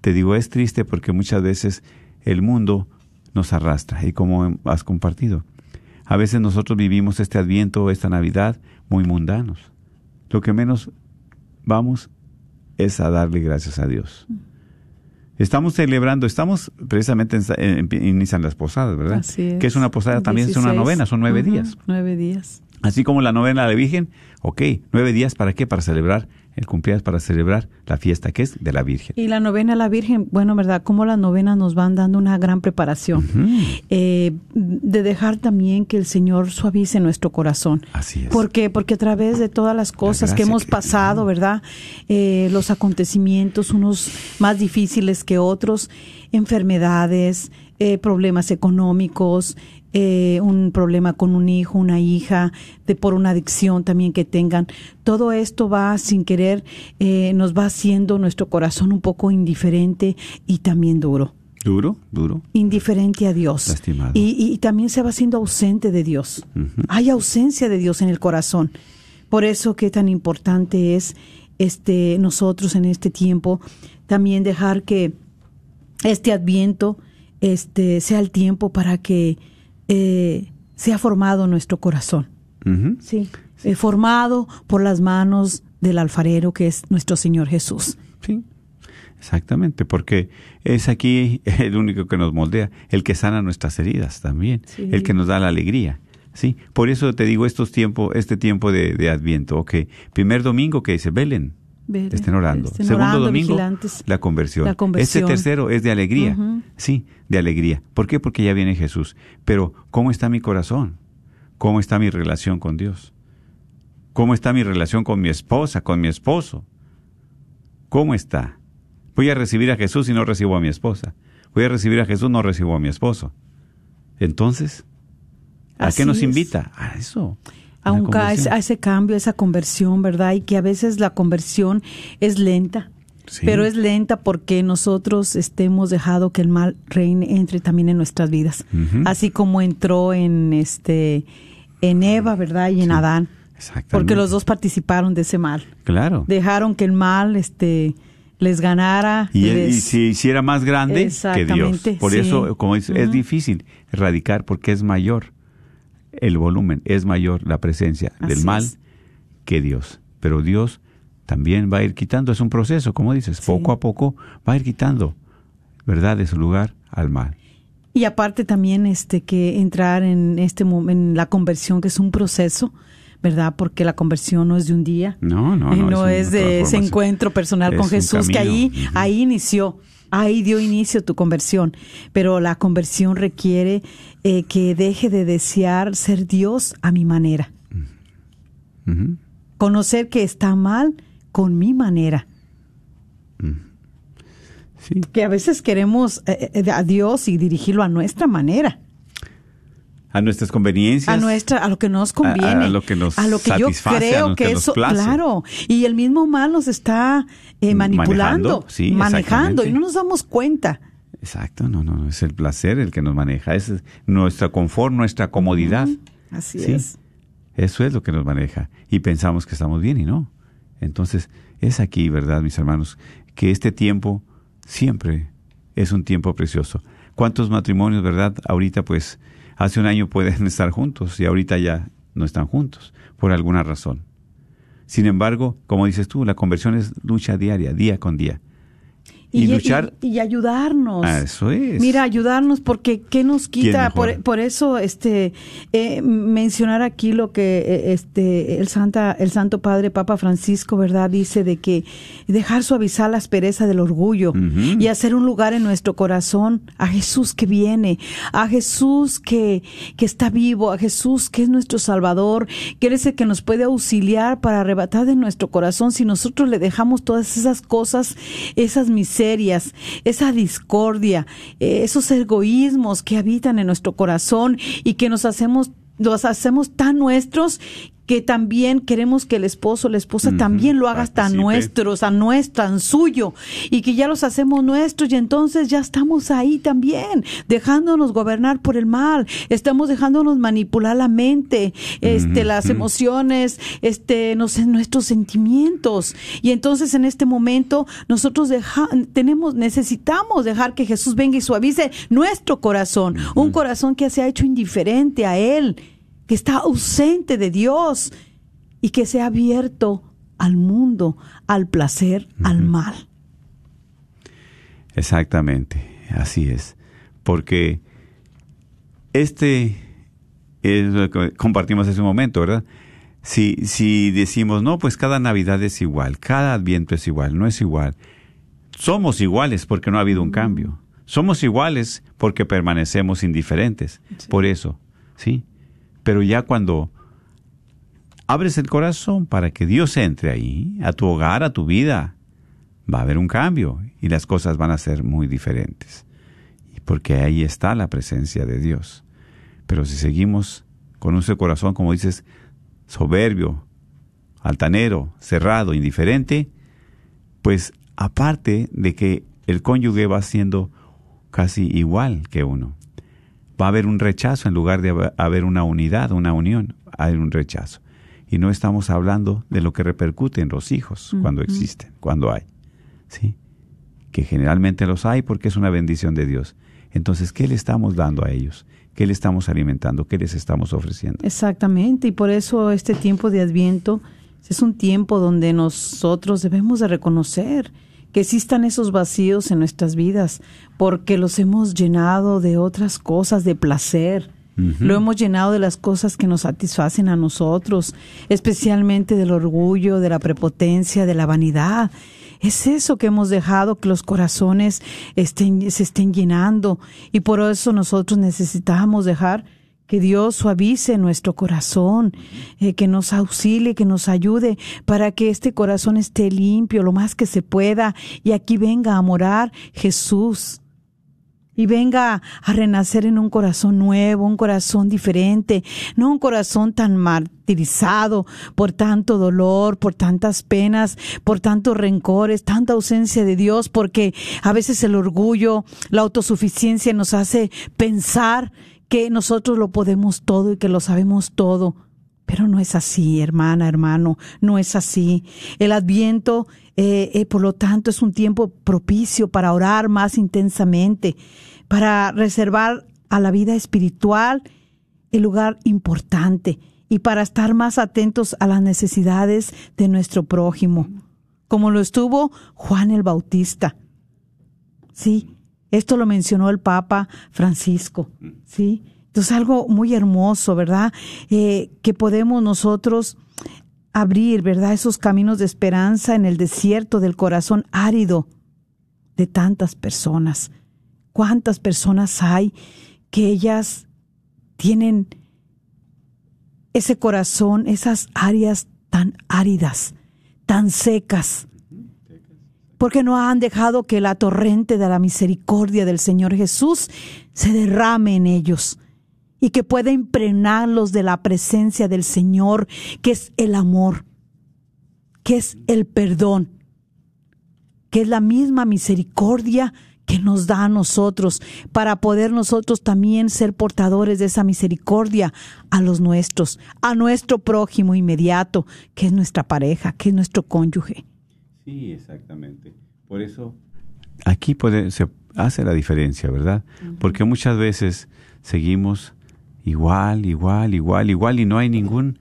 Te digo, es triste porque muchas veces el mundo nos arrastra. Y como has compartido, a veces nosotros vivimos este adviento, esta Navidad, muy mundanos. Lo que menos vamos es a darle gracias a Dios. Estamos celebrando, estamos precisamente en, en- inician las posadas, ¿verdad? Así es. Que es una posada, también es una 16. novena, son nueve días. Nueve días. Así como la novena de la Virgen, ok, nueve días para qué? Para celebrar el cumpleaños, para celebrar la fiesta que es de la Virgen. Y la novena a la Virgen, bueno, ¿verdad? Como las novenas nos van dando una gran preparación. Eh, de dejar también que el Señor suavice nuestro corazón. Así es. ¿Por qué? Porque a través de todas las cosas que hemos que- pasado, ¿verdad? Eh, los acontecimientos, unos más difíciles que otros, enfermedades, eh, problemas económicos, eh, un problema con un hijo, una hija, de por una adicción también que tengan. Todo esto va sin querer, eh, nos va haciendo nuestro corazón un poco indiferente y también duro. Duro, duro. indiferente a Dios. Lastimado. Y, y también se va siendo ausente de Dios. Hay ausencia de Dios en el corazón. Por eso que tan importante es este nosotros en este tiempo también dejar que este adviento este sea el tiempo para que eh, sea formado nuestro corazón. Sí. Eh, formado por las manos del alfarero que es nuestro Señor Jesús. Sí, exactamente, porque es aquí el único que nos moldea, el que sana nuestras heridas también, Sí. el que nos da la alegría. Sí, por eso te digo estos tiempos, este tiempo de, de Adviento, ok, primer domingo que dice Belén, Estén orando. estén Segundo orando, domingo, la conversión. La conversión. Este tercero es de alegría. Sí, de alegría. ¿Por qué? Porque ya viene Jesús. Pero, ¿cómo está mi corazón? ¿Cómo está mi relación con Dios? ¿Cómo está mi relación con mi esposa, con mi esposo? ¿Cómo está? Voy a recibir a Jesús y no recibo a mi esposa. Voy a recibir a Jesús, no recibo a mi esposo. Entonces, ¿a Así qué nos es. invita? A eso. A Aunque a ese, cambio, a esa conversión, ¿verdad? Y que a veces la conversión es lenta. Sí. Pero es lenta porque nosotros este, hemos dejado que el mal reine, entre también en nuestras vidas. Así como entró en este en Eva, ¿verdad? Y en Sí, Adán. Porque los dos participaron de ese mal. Claro. Dejaron que el mal este les ganara. Y, les- se hiciera más grande que Dios. Por sí. eso, como es Ujú. difícil erradicar porque es mayor el volumen, es mayor la presencia del mal es. que Dios. Pero Dios también va a ir quitando, es un proceso, como dices, Sí. poco a poco va a ir quitando, ¿verdad?, de su lugar al mal. Y aparte también este que entrar en este en la conversión que es un proceso, ¿verdad? Porque la conversión no es de un día. No, no, y no. no es de ese encuentro personal Es con Jesús que ahí ahí inició. Ahí dio inicio tu conversión, pero la conversión requiere eh, que deje de desear ser Dios a mi manera, conocer que está mal con mi manera. Sí, Que a veces queremos eh, eh, a Dios y dirigirlo a nuestra manera. A nuestras conveniencias. a nuestra a lo que nos conviene a lo que nos a lo que yo creo lo que, que eso claro y el mismo mal nos está eh, manipulando Manejando, sí, manejando y no nos damos cuenta Exacto, no, no, no, es el placer el que nos maneja, es nuestra confort, nuestra comodidad. así Sí. es Eso es lo que nos maneja. Y pensamos que estamos bien y no. Entonces, es aquí, ¿verdad, mis hermanos? Que este tiempo siempre es un tiempo precioso. ¿Cuántos matrimonios, verdad? Ahorita, pues, hace un año pueden estar juntos y ahorita ya no están juntos, por alguna razón. Sin embargo, como dices tú, la conversión es lucha diaria, día con día. Y, luchar, y, y ayudarnos. Ah, eso es. Mira, ayudarnos porque qué nos ¿Quién quita por, por eso este eh, mencionar aquí lo que eh, este el santa el Santo Padre Papa Francisco, ¿verdad? Dice de que dejar suavizar la aspereza del orgullo y hacer un lugar en nuestro corazón a Jesús que viene, a Jesús que que está vivo, a Jesús que es nuestro Salvador, que él es el que nos puede auxiliar para arrebatar de nuestro corazón. Si nosotros le dejamos todas esas cosas, esas miserias, esa discordia, eh, esos egoísmos que habitan en nuestro corazón y que nos hacemos los hacemos tan nuestros que también queremos que el esposo la esposa también lo haga participe. nuestros, a nuestro, tan suyo, y que ya los hacemos nuestros y entonces ya estamos ahí también, dejándonos gobernar por el mal, estamos dejándonos manipular la mente, este, las emociones, este, no sé, nuestros sentimientos, y entonces en este momento nosotros deja- tenemos, necesitamos dejar que Jesús venga y suavice nuestro corazón, un corazón que se ha hecho indiferente a Él, que está ausente de Dios y que se ha abierto al mundo, al placer, al mal. Exactamente, así es. Porque este es lo que compartimos hace un momento, ¿verdad? Si, si decimos, no, pues cada Navidad es igual, cada Adviento es igual, no es igual. Somos iguales porque no ha habido un cambio. Somos iguales porque permanecemos indiferentes. Por eso, ¿sí? Pero ya cuando abres el corazón para que Dios entre ahí, a tu hogar, a tu vida, va a haber un cambio y las cosas van a ser muy diferentes. Porque ahí está la presencia de Dios. Pero si seguimos con nuestro corazón, como dices, soberbio, altanero, cerrado, indiferente, pues aparte de que el cónyuge va siendo casi igual que uno. Va a haber un rechazo en lugar de hab- haber una unidad, una unión, hay un rechazo. Y no estamos hablando de lo que repercute en los hijos cuando existen, cuando hay. ¿Sí? Que generalmente los hay porque es una bendición de Dios. Entonces, ¿qué le estamos dando a ellos? ¿Qué le estamos alimentando? ¿Qué les estamos ofreciendo? Exactamente, y por eso este tiempo de Adviento es un tiempo donde nosotros debemos de reconocer que existan esos vacíos en nuestras vidas, porque los hemos llenado de otras cosas, de placer. Lo hemos llenado de las cosas que nos satisfacen a nosotros, especialmente del orgullo, de la prepotencia, de la vanidad. Es eso que hemos dejado que los corazones estén, se estén llenando y por eso nosotros necesitamos dejar que Dios suavice nuestro corazón, eh, que nos auxilie, que nos ayude para que este corazón esté limpio lo más que se pueda. Y aquí venga a morar Jesús. Y venga a renacer en un corazón nuevo, un corazón diferente, no un corazón tan martirizado por tanto dolor, por tantas penas, por tantos rencores, tanta ausencia de Dios, porque a veces el orgullo, la autosuficiencia nos hace pensar que nosotros lo podemos todo y que lo sabemos todo. Pero no es así, hermana, hermano, no es así. El adviento, eh, eh, por lo tanto, es un tiempo propicio para orar más intensamente, para reservar a la vida espiritual el lugar importante y para estar más atentos a las necesidades de nuestro prójimo, como lo estuvo Juan el Bautista. Sí, esto lo mencionó el Papa Francisco, ¿sí? Entonces algo muy hermoso, ¿verdad? Eh, que podemos nosotros abrir, ¿verdad? Esos caminos de esperanza en el desierto del corazón árido de tantas personas. ¿Cuántas personas hay que ellas tienen ese corazón, esas áreas tan áridas, tan secas? Porque no han dejado que la torrente de la misericordia del Señor Jesús se derrame en ellos y que pueda impregnarlos de la presencia del Señor, que es el amor, que es el perdón, que es la misma misericordia que nos da a nosotros para poder nosotros también ser portadores de esa misericordia a los nuestros, a nuestro prójimo inmediato, que es nuestra pareja, que es nuestro cónyuge. Sí, exactamente. Por eso aquí puede, se hace la diferencia, ¿verdad? Porque muchas veces seguimos igual, igual, igual, igual y no hay ningún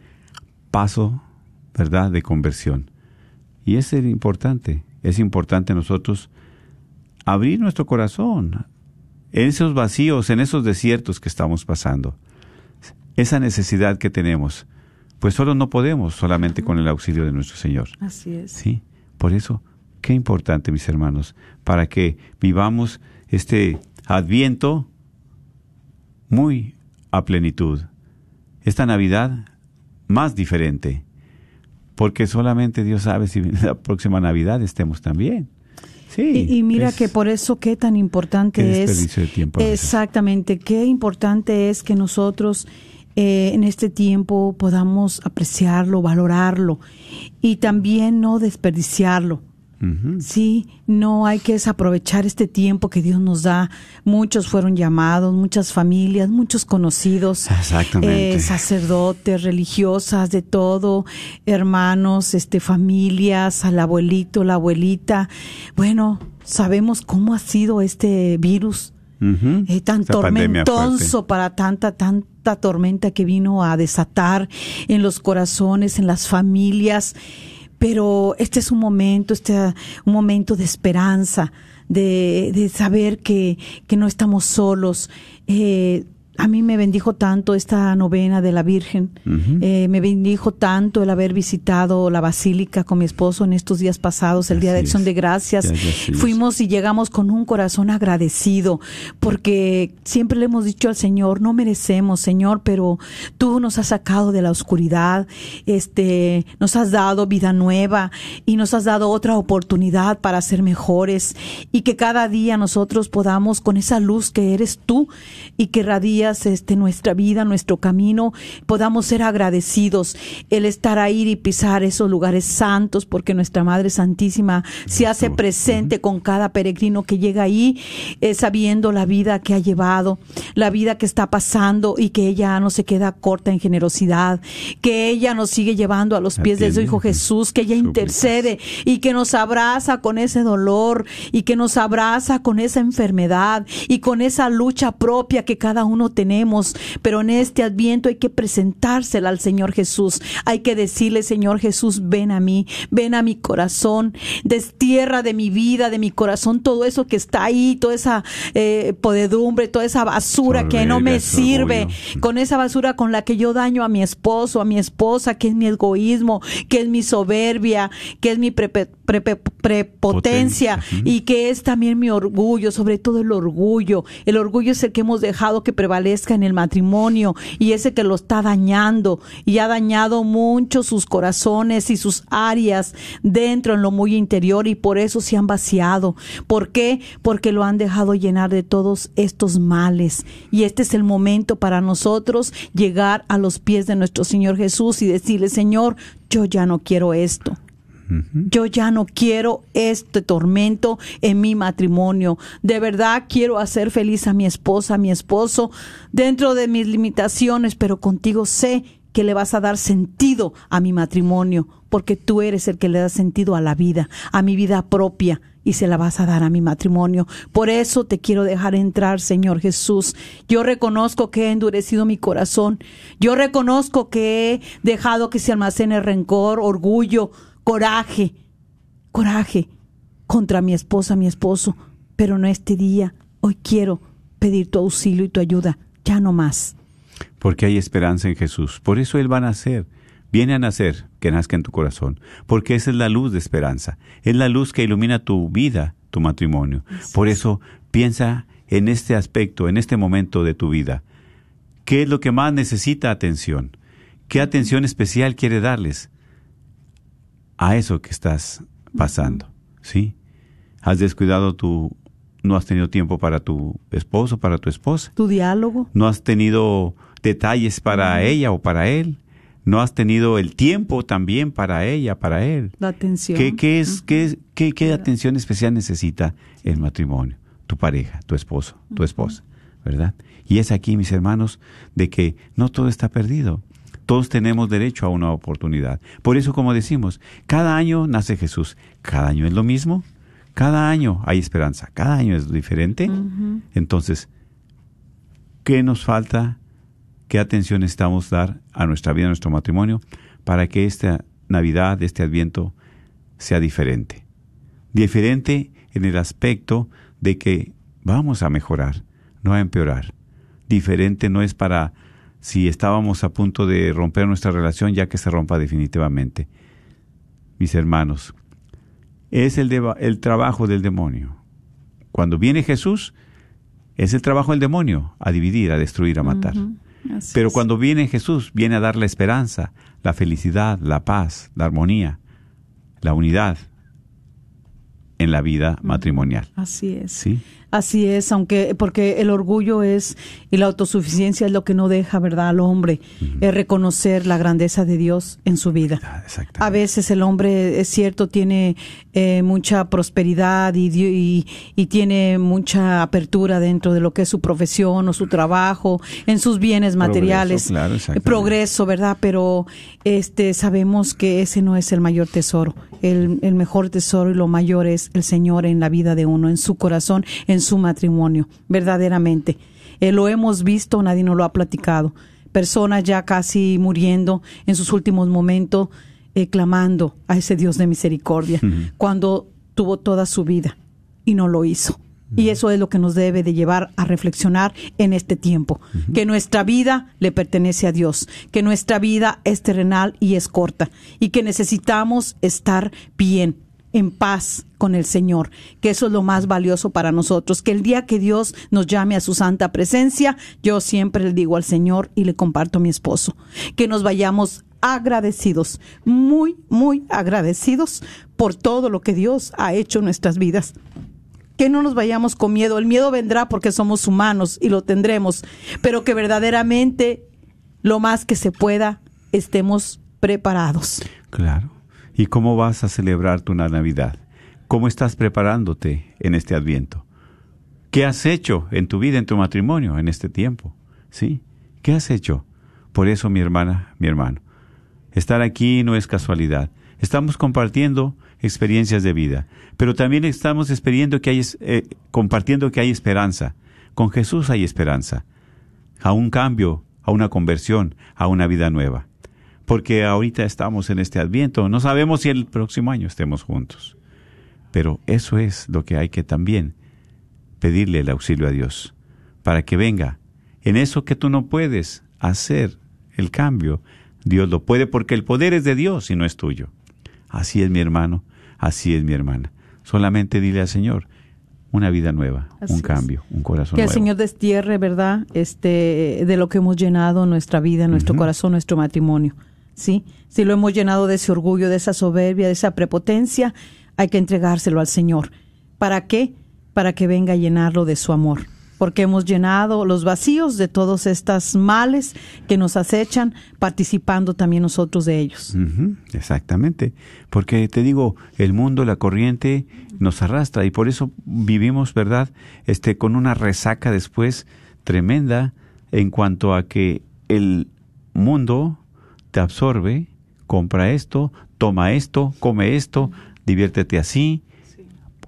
paso, ¿verdad?, de conversión. Y es importante, es importante nosotros abrir nuestro corazón en esos vacíos, en esos desiertos que estamos pasando. Esa necesidad que tenemos, pues solo no podemos solamente con el auxilio de nuestro Señor. Así es. Sí, por eso, qué importante, mis hermanos, para que vivamos este adviento muy a plenitud. Esta Navidad más diferente, porque solamente Dios sabe si en la próxima Navidad estemos también. Sí. Y, y mira es- que por eso qué tan importante Qué es. de tiempo. Exactamente, qué importante es que nosotros eh, en este tiempo podamos apreciarlo, valorarlo y también no desperdiciarlo. Sí, no hay que desaprovechar este tiempo que Dios nos da. Muchos fueron llamados, muchas familias, muchos conocidos, eh, sacerdotes, religiosas, de todo, hermanos, este, familias, al abuelito, la abuelita. Bueno, sabemos cómo ha sido este virus Eh, tan Esa tormentoso para tanta, tanta tormenta que vino a desatar en los corazones, en las familias. Pero este es un momento, este un momento de esperanza, de, de saber que, que no estamos solos. Eh, a mí me bendijo tanto esta novena de la Virgen. Eh, me bendijo tanto el haber visitado la basílica con mi esposo en estos días pasados, el Día de Acción es. de Gracias. Fuimos y llegamos con un corazón agradecido, porque siempre le hemos dicho al Señor, no merecemos, Señor, pero tú nos has sacado de la oscuridad, este, nos has dado vida nueva y nos has dado otra oportunidad para ser mejores y que cada día nosotros podamos con esa luz que eres tú y que radías días, este, nuestra vida, nuestro camino, podamos ser agradecidos, el estar ahí y pisar esos lugares santos, porque nuestra Madre Santísima se hace presente con cada peregrino que llega ahí, eh, sabiendo la vida que ha llevado, la vida que está pasando y que ella no se queda corta en generosidad, que ella nos sigue llevando a los pies de su Hijo Jesús, que ella intercede y que nos abraza con ese dolor y que nos abraza con esa enfermedad y con esa lucha propia que cada uno tenemos. Pero en este adviento hay que presentársela al Señor Jesús. Hay que decirle, Señor Jesús, ven a mí, ven a mi corazón, destierra de mi vida, de mi corazón, todo eso que está ahí, toda esa eh, podedumbre, toda esa basura que no me sirve, orgullo. con esa basura con la que yo daño a mi esposo, a mi esposa, que es mi egoísmo, que es mi soberbia, que es mi prepotencia Potencia, y que es también mi orgullo, sobre todo el orgullo. El orgullo es el que hemos dejado que prevalezca en el matrimonio y ese que lo está dañando y ha dañado mucho sus corazones y sus áreas dentro en lo muy interior y por eso se han vaciado. ¿Por qué? Porque lo han dejado llenar de todos estos males. Y este es el momento para nosotros llegar a los pies de nuestro Señor Jesús y decirle, Señor, yo ya no quiero esto. Yo ya no quiero este tormento en mi matrimonio. De verdad quiero hacer feliz a mi esposa, a mi esposo, dentro de mis limitaciones, pero contigo sé que le vas a dar sentido a mi matrimonio, porque tú eres el que le da sentido a la vida, a mi vida propia, y se la vas a dar a mi matrimonio. Por eso te quiero dejar entrar, Señor Jesús. Yo reconozco que he endurecido mi corazón. Yo reconozco que he dejado que se almacene rencor, orgullo, coraje, coraje contra mi esposa, mi esposo. Pero no este día. Hoy quiero pedir tu auxilio y tu ayuda. Ya no más. Porque hay esperanza en Jesús. Por eso Él va a nacer. Viene a nacer, que nazca en tu corazón. Porque esa es la luz de esperanza. Es la luz que ilumina tu vida, tu matrimonio. Por eso piensa en este aspecto, en este momento de tu vida. ¿Qué es lo que más necesita atención? ¿Qué atención especial quiere darles a eso que estás pasando? ¿Sí? ¿Has descuidado tu... no has tenido tiempo para tu esposo, para tu esposa? Tu diálogo. no has tenido detalles para ella o para él, no has tenido el tiempo también para ella, para él. La atención. ¿Qué, qué es, qué, es- qué- qué atención especial necesita el matrimonio? Tu pareja, tu esposo, tu esposa, ¿verdad? Y es aquí, mis hermanos, de que no todo está perdido. Todos tenemos derecho a una oportunidad. Por eso, como decimos, cada año nace Jesús. ¿Cada año es lo mismo? Cada año hay esperanza. Cada año es diferente. Entonces, ¿qué nos falta? ¿Qué atención necesitamos dar a nuestra vida, a nuestro matrimonio, para que esta Navidad, este Adviento, sea diferente? Diferente en el aspecto de que vamos a mejorar, no a empeorar. Diferente no es para si estábamos a punto de romper nuestra relación, ya que se rompa definitivamente. Mis hermanos, es el, el trabajo del demonio. Cuando viene Jesús, es el trabajo del demonio, a dividir, a destruir, a matar. Pero cuando viene Jesús, viene a dar la esperanza, la felicidad, la paz, la armonía, la unidad en la vida matrimonial. Así es. ¿Sí? Así es, aunque porque el orgullo es y la autosuficiencia es lo que no deja, ¿verdad?, al hombre eh, reconocer la grandeza de Dios en su vida. Ah. A veces el hombre, es cierto, tiene eh, mucha prosperidad y, dio- y, y tiene mucha apertura dentro de lo que es su profesión o su trabajo, en sus bienes materiales. claro, progreso, ¿verdad? Pero este sabemos que ese no es el mayor tesoro. El, el mejor tesoro y lo mayor es el Señor en la vida de uno, en su corazón, en su matrimonio, verdaderamente. Eh, lo hemos visto, nadie nos lo ha platicado. Personas ya casi muriendo en sus últimos momentos, eh, clamando a ese Dios de misericordia, cuando tuvo toda su vida y no lo hizo. Y eso es lo que nos debe de llevar a reflexionar en este tiempo, que nuestra vida le pertenece a Dios, que nuestra vida es terrenal y es corta, y que necesitamos estar bien, en paz con el Señor, que eso es lo más valioso para nosotros, que el día que Dios nos llame a su santa presencia, yo siempre le digo al Señor y le comparto a mi esposo, que nos vayamos agradecidos, muy, muy agradecidos por todo lo que Dios ha hecho en nuestras vidas que no nos vayamos con miedo. El miedo vendrá porque somos humanos y lo tendremos, pero que verdaderamente lo más que se pueda estemos preparados. Claro. ¿Y cómo vas a celebrar tu Navidad? ¿Cómo estás preparándote en este Adviento? ¿Qué has hecho en tu vida, en tu matrimonio, en este tiempo? ¿Sí? ¿Qué has hecho? Por eso, mi hermana, mi hermano, estar aquí no es casualidad. Estamos compartiendo experiencias de vida, pero también estamos que hay, eh, compartiendo que hay esperanza. Con Jesús hay esperanza, a un cambio, a una conversión, a una vida nueva. Porque ahorita estamos en este adviento, no sabemos si el próximo año estemos juntos. Pero eso es lo que hay que también pedirle el auxilio a Dios, para que venga. En eso que tú no puedes hacer el cambio, Dios lo puede porque el poder es de Dios y no es tuyo. Así es mi hermano, así es mi hermana. Solamente dile al Señor una vida nueva, Así un es. cambio, un corazón Que el nuevo. Señor destierre, ¿verdad? Este, de lo que hemos llenado nuestra vida, nuestro corazón, nuestro matrimonio. ¿Sí? Si lo hemos llenado de ese orgullo, de esa soberbia, de esa prepotencia, hay que entregárselo al Señor. ¿Para qué? Para que venga a llenarlo de su amor. Porque hemos llenado los vacíos de todos estos males que nos acechan, participando también nosotros de ellos. Exactamente. Porque te digo, el mundo, la corriente nos arrastra y por eso vivimos, ¿verdad? Este, con una resaca después tremenda en cuanto a que el mundo te absorbe, compra esto, toma esto, come esto, diviértete así,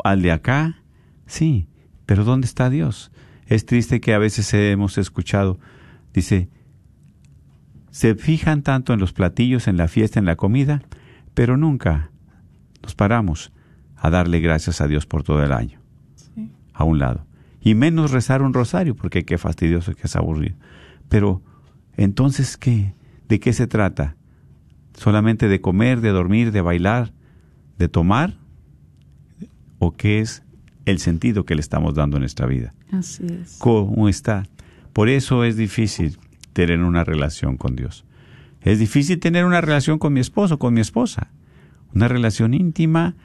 al de acá. Sí, pero ¿dónde está Dios? Es triste que a veces hemos escuchado, dice, se fijan tanto en los platillos, en la fiesta, en la comida, pero nunca nos paramos a darle gracias a Dios por todo el año. A un lado. Y menos rezar un rosario, porque qué fastidioso, que es aburrido. Pero, entonces, ¿qué? ¿De qué se trata? ¿Solamente de comer, de dormir, de bailar, de tomar? ¿O qué es el sentido que le estamos dando en nuestra vida? Así es. cómo está. Por eso es difícil tener una relación con Dios. Es difícil tener una relación con mi esposo, con mi esposa. Una relación íntima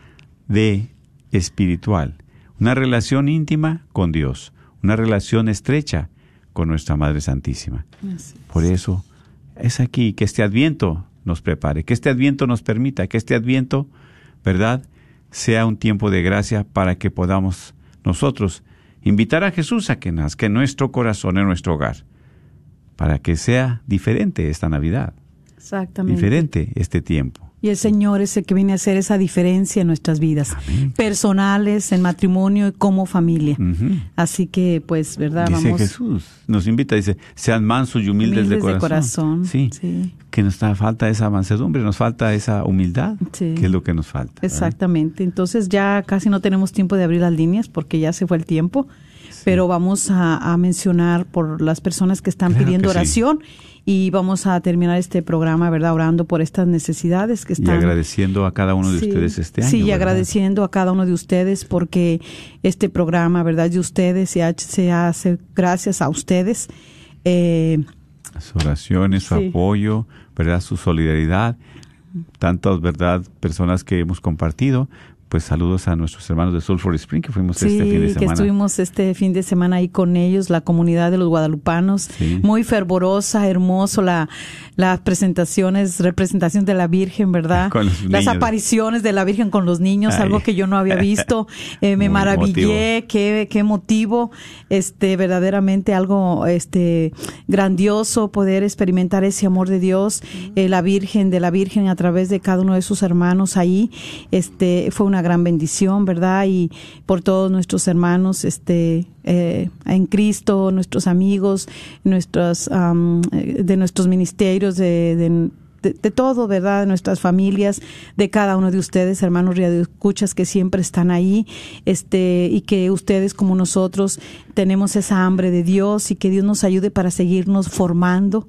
de espiritual. Una relación íntima con Dios. Una relación estrecha con nuestra Madre Santísima. Por eso es aquí que este adviento nos prepare, que este adviento nos permita, que este adviento, ¿verdad?, sea un tiempo de gracia para que podamos nosotros invitar a Jesús a que nazca en nuestro corazón, en nuestro hogar, para que sea diferente esta Navidad, Exactamente. diferente este tiempo. Y el Señor es el que viene a hacer esa diferencia en nuestras vidas, personales, en matrimonio y como familia. Así que, pues, ¿verdad? Dice Vamos. Jesús, nos invita, dice, sean mansos y humildes, Humildes de de corazón. Sí, sí. que nos falta esa mansedumbre, nos falta esa humildad, Sí. que es lo que nos falta. ¿verdad? Exactamente. Entonces ya casi no tenemos tiempo de abrir las líneas porque ya se fue el tiempo, pero vamos a, a mencionar por las personas que están Claro pidiendo que sí. oración y vamos a terminar este programa, ¿verdad? Orando por estas necesidades que Y están. agradeciendo a cada uno de Sí, ustedes este año. Sí, y ¿verdad? agradeciendo a cada uno de ustedes porque este programa, ¿verdad? De ustedes se, ha- se hace gracias a ustedes. Eh, Sus oraciones, su Sí. apoyo, ¿verdad? Su solidaridad. Tantas, ¿verdad? Personas que hemos compartido. Pues saludos a nuestros hermanos de Sulphur Spring que fuimos Sí, este fin de que semana. estuvimos este fin de semana ahí con ellos, la comunidad de los guadalupanos, Sí. muy fervorosa, hermoso la las presentaciones, representación de la Virgen, ¿verdad? Con los Las niños. apariciones de la Virgen con los niños, Ay. algo que yo no había visto, Eh, me Muy maravillé, qué qué motivo, este verdaderamente algo este grandioso poder experimentar ese amor de Dios, eh, la Virgen de la Virgen a través de cada uno de sus hermanos ahí, este fue una gran bendición, ¿verdad? Y por todos nuestros hermanos, este eh, en Cristo, nuestros amigos, nuestros eh, de nuestros ministerios, de, de- de, de todo, ¿verdad? De nuestras familias, de cada uno de ustedes, hermanos escuchas que siempre están ahí, este, y que ustedes como nosotros tenemos esa hambre de Dios y que Dios nos ayude para seguirnos formando,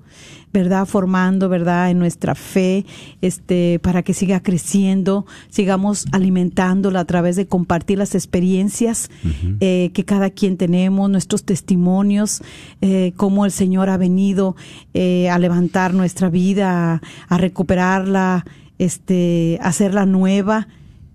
¿verdad? Formando, ¿verdad? En nuestra fe, este, para que siga creciendo, sigamos alimentándola a través de compartir las experiencias eh, que cada quien tenemos, nuestros testimonios, eh, cómo el Señor ha venido eh, a levantar nuestra vida, a, recuperarla, este, hacerla nueva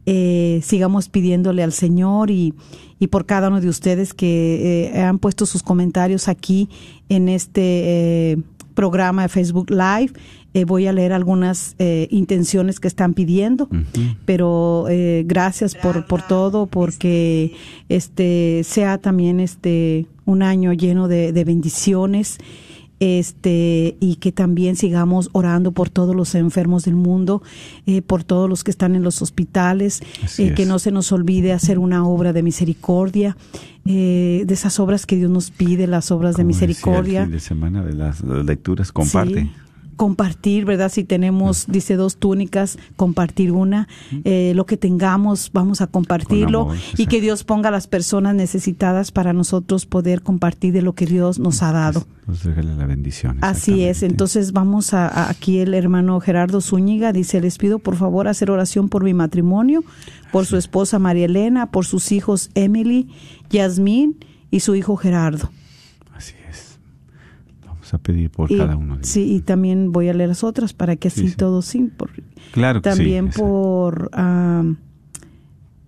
eh, sigamos pidiéndole al Señor y, y por cada uno de ustedes que eh, han puesto sus comentarios aquí en este eh, programa de Facebook Live. Eh, voy a leer algunas eh, intenciones que están pidiendo, pero eh, gracias por, por todo, porque este sea también este un año lleno de, de bendiciones este y que también sigamos orando por todos los enfermos del mundo, eh, por todos los que están en los hospitales, eh, que es. no se nos olvide hacer una obra de misericordia, eh, de esas obras que Dios nos pide, las obras de decía el misericordia. fin de semana de las, las lecturas, comparte. Sí, compartir, ¿verdad? Si tenemos, dice, dos túnicas, compartir una. Eh, lo que tengamos, vamos a compartirlo. amor, y que Dios ponga a las personas necesitadas para nosotros poder compartir de lo que Dios nos ha dado. Nos regala la bendición. Así es, entonces vamos a, a- aquí el hermano Gerardo Zúñiga dice, les pido por favor hacer oración por mi matrimonio, por su esposa María Elena, por sus hijos Emily, Yasmín y su hijo Gerardo. Vamos a pedir por Y- cada uno de Sí, y también voy a leer las otras para que así Sí, sí. todos sí. por- Claro que también por,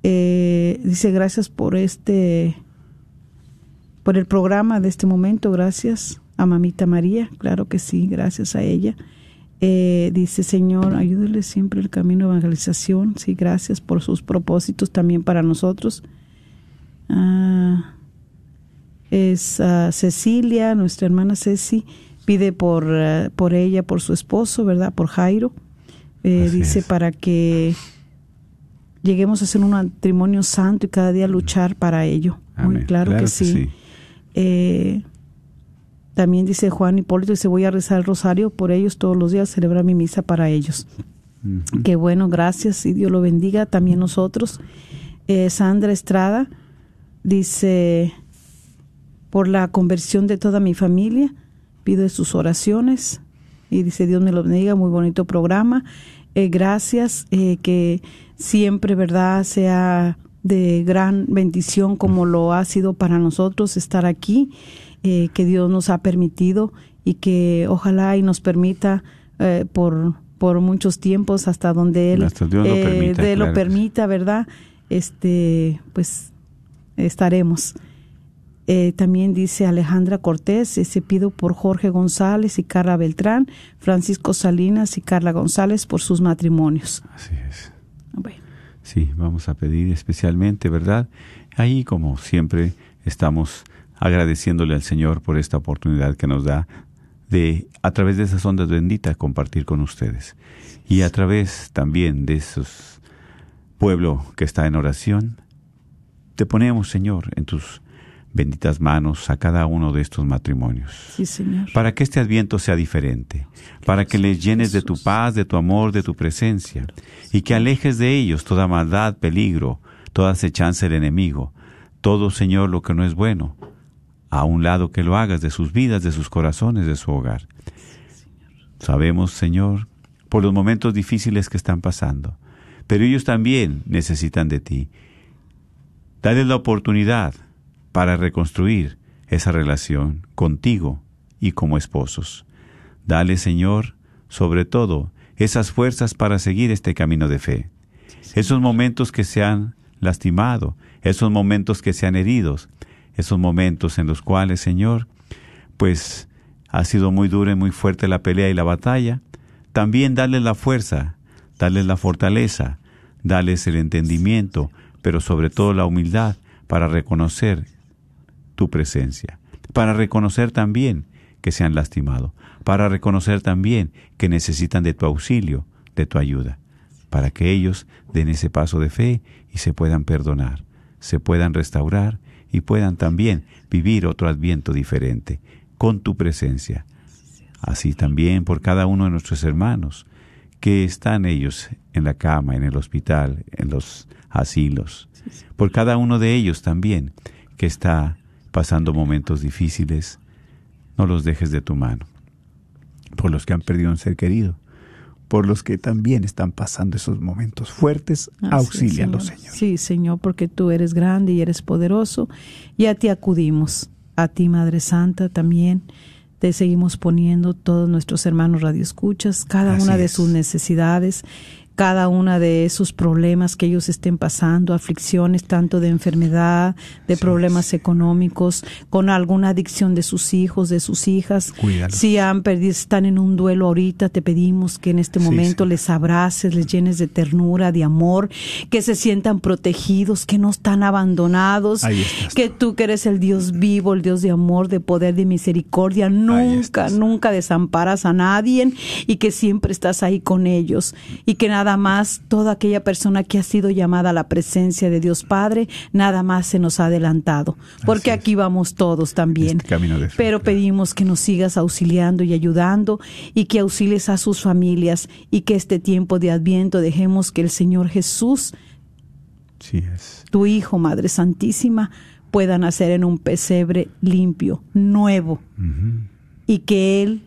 eh, dice gracias por este, por el programa de este momento, gracias a mamita María, claro que sí, gracias a ella. Eh, dice Señor, ayúdale siempre el camino de evangelización, sí, gracias por sus propósitos también para nosotros. Ah, es ah, Cecilia, nuestra hermana Ceci, pide por, ah, por ella, por su esposo, ¿verdad? Por Jairo. Eh, dice es. para que lleguemos a hacer un matrimonio santo y cada día luchar para ello. Muy claro, que, sí. Eh, también dice Juan Hipólito, dice voy a rezar el rosario por ellos todos los días, celebrar mi misa para ellos. Qué bueno, gracias y Dios lo bendiga también nosotros. Eh, Sandra Estrada dice, por la conversión de toda mi familia, pido sus oraciones y dice Dios me lo bendiga, muy bonito programa. Eh, gracias, eh, que siempre, ¿verdad?, sea de gran bendición como lo ha sido para nosotros estar aquí, eh, que Dios nos ha permitido y que ojalá y nos permita por, por muchos tiempos hasta donde Él, Hasta Dios lo permita, de- lo claro permita, ¿verdad? Este, pues estaremos. Eh, también dice Alejandra Cortés, eh, se pido por Jorge González y Carla Beltrán, Francisco Salinas y Carla González por sus matrimonios. Así es. Bueno, Sí, vamos a pedir especialmente, ¿verdad? Ahí, como siempre, estamos agradeciéndole al Señor por esta oportunidad que nos da de, a través de esas ondas benditas, compartir con ustedes. Y a través también de esos pueblo que está en oración, te ponemos, Señor, en tus benditas manos a cada uno de estos matrimonios sí, Señor. para que este adviento sea diferente, para que les llenes de tu paz, de tu amor, de tu presencia, y que alejes de ellos toda maldad, peligro, toda acechanza del enemigo, todo, Señor, lo que no es bueno, a un lado que lo hagas de sus vidas, de sus corazones, de su hogar. Sabemos, Señor, por los momentos difíciles que están pasando, pero ellos también necesitan de ti. Dale la oportunidad para reconstruir esa relación contigo y como esposos. Dale, Señor, sobre todo, esas fuerzas para seguir este camino de fe. Esos momentos que se han lastimado, esos momentos que se han heridos, esos momentos en los cuales, Señor, pues ha sido muy dura y muy fuerte la pelea y la batalla, también dale la fuerza, dale la fortaleza, dales el entendimiento, pero sobre todo la humildad para reconocer tu presencia, para reconocer también que se han lastimado, para reconocer también que necesitan de tu auxilio, de tu ayuda, para que ellos den ese paso de fe y se puedan perdonar, se puedan restaurar y puedan también vivir otro adviento diferente, con tu presencia. Así también por cada uno de nuestros hermanos, que están ellos en la cama, en el hospital, en los asilos, por cada uno de ellos también, que está pasando momentos difíciles, no los dejes de tu mano. Por los que han perdido un ser querido, por los que también están pasando esos momentos fuertes, auxílialos, Señor. Señor. Sí, Señor, porque tú eres grande y eres poderoso y a ti acudimos. A ti, Madre Santa, también te seguimos poniendo todos nuestros hermanos radioescuchas, cada Así una de es. sus necesidades, cada una de esos problemas que ellos estén pasando, aflicciones tanto de enfermedad, de problemas económicos, con alguna adicción de sus hijos, de sus hijas. Cuídalos. Si han perdido, están en un duelo ahorita, te pedimos que en este momento sí. les abraces, les llenes de ternura, de amor, que se sientan protegidos, que no están abandonados, estás que tú que eres el Dios vivo, el Dios de amor, de poder, de misericordia, nunca, nunca desamparas a nadie y que siempre estás ahí con ellos y que nada más toda aquella persona que ha sido llamada a la presencia de Dios Padre, nada más se nos ha adelantado, porque aquí vamos todos también. Este camino de fe, Pero claro. pedimos que nos sigas auxiliando y ayudando y que auxilies a sus familias y que este tiempo de Adviento dejemos que el Señor Jesús Sí es. tu Hijo, Madre Santísima, pueda nacer en un pesebre limpio, nuevo, y que Él,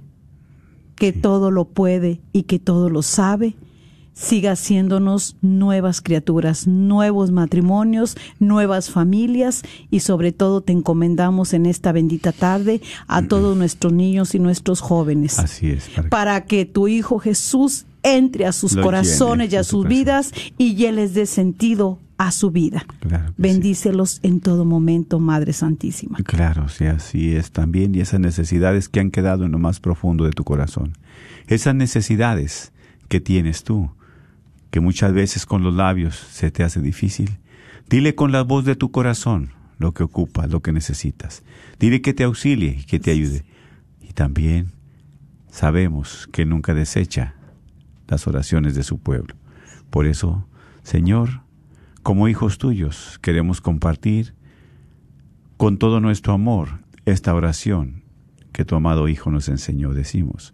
que todo lo puede y que todo lo sabe, siga haciéndonos nuevas criaturas, nuevos matrimonios, nuevas familias y sobre todo te encomendamos en esta bendita tarde a todos nuestros niños y nuestros jóvenes Así es. para que- para que tu Hijo Jesús entre a sus Lo corazones llene y a sus vidas y ya les dé sentido a su vida. Claro que sí. Bendícelos en todo momento, Madre Santísima. Claro, sí, así es también. Y esas necesidades que han quedado en lo más profundo de tu corazón. Esas necesidades que tienes tú, que muchas veces con los labios se te hace difícil. Dile con la voz de tu corazón lo que ocupas, lo que necesitas. Dile que te auxilie y que te ayude. Y también sabemos que nunca desecha las oraciones de su pueblo. Por eso, Señor, como hijos tuyos, queremos compartir con todo nuestro amor esta oración que tu amado Hijo nos enseñó. Decimos,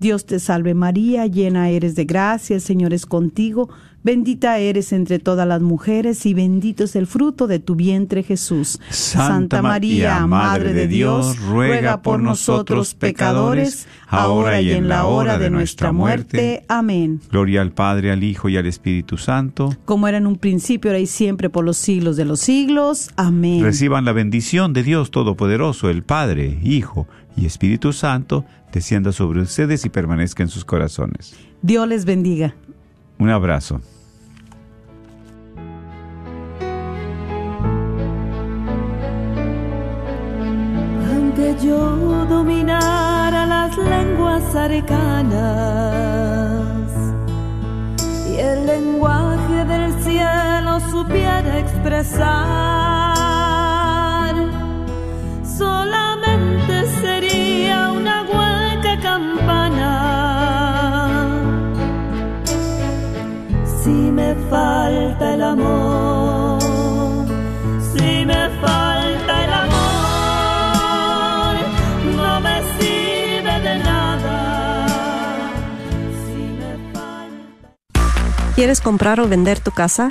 Dios te salve María, llena eres de gracia, el Señor es contigo, bendita eres entre todas las mujeres y bendito es el fruto de tu vientre Jesús. Santa María, Madre de Dios, ruega por nosotros pecadores, ahora y en la hora de nuestra muerte. Amén. Gloria al Padre, al Hijo y al Espíritu Santo. Como era en un principio, ahora y siempre, por los siglos de los siglos. Amén. Reciban la bendición de Dios Todopoderoso, el Padre, Hijo y Espíritu Santo, descienda sobre ustedes y permanezca en sus corazones. Dios les bendiga. Un abrazo. Aunque yo dominara las lenguas arcanas y el lenguaje del cielo supiera expresar, solamente una hueca campana. Si me falta el amor, si me falta el amor, no me sirve de nada. Si me falta ¿Quieres comprar o vender tu casa?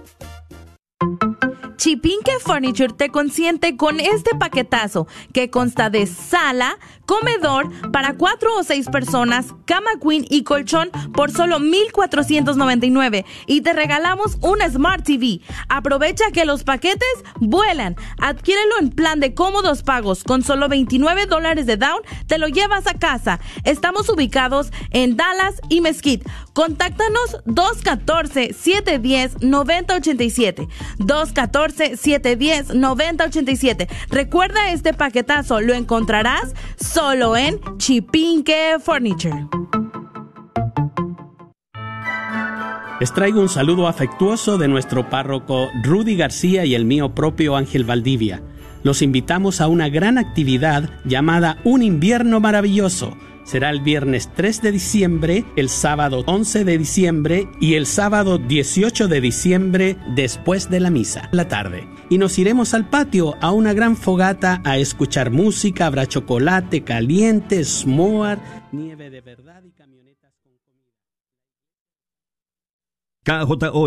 Chipinque Furniture te consiente con este paquetazo que consta de sala, comedor para cuatro o seis personas, cama queen y colchón por solo 1,499 y te regalamos una Smart TV. Aprovecha que los paquetes vuelan. Adquiérelo en plan de cómodos pagos con solo 29 dólares de down, te lo llevas a casa. Estamos ubicados en Dallas y Mesquite. Contáctanos 214-710-9087. 214-710-9087. Recuerda este paquetazo, lo encontrarás solo en Chipinque Furniture. Les traigo un saludo afectuoso de nuestro párroco Rudy García y el mío propio Ángel Valdivia. Los invitamos a una gran actividad llamada Un invierno maravilloso será el viernes 3 de diciembre, el sábado 11 de diciembre y el sábado 18 de diciembre después de la misa, la tarde. Y nos iremos al patio a una gran fogata a escuchar música, habrá chocolate caliente, s'more, nieve de verdad y camionetas con. KJO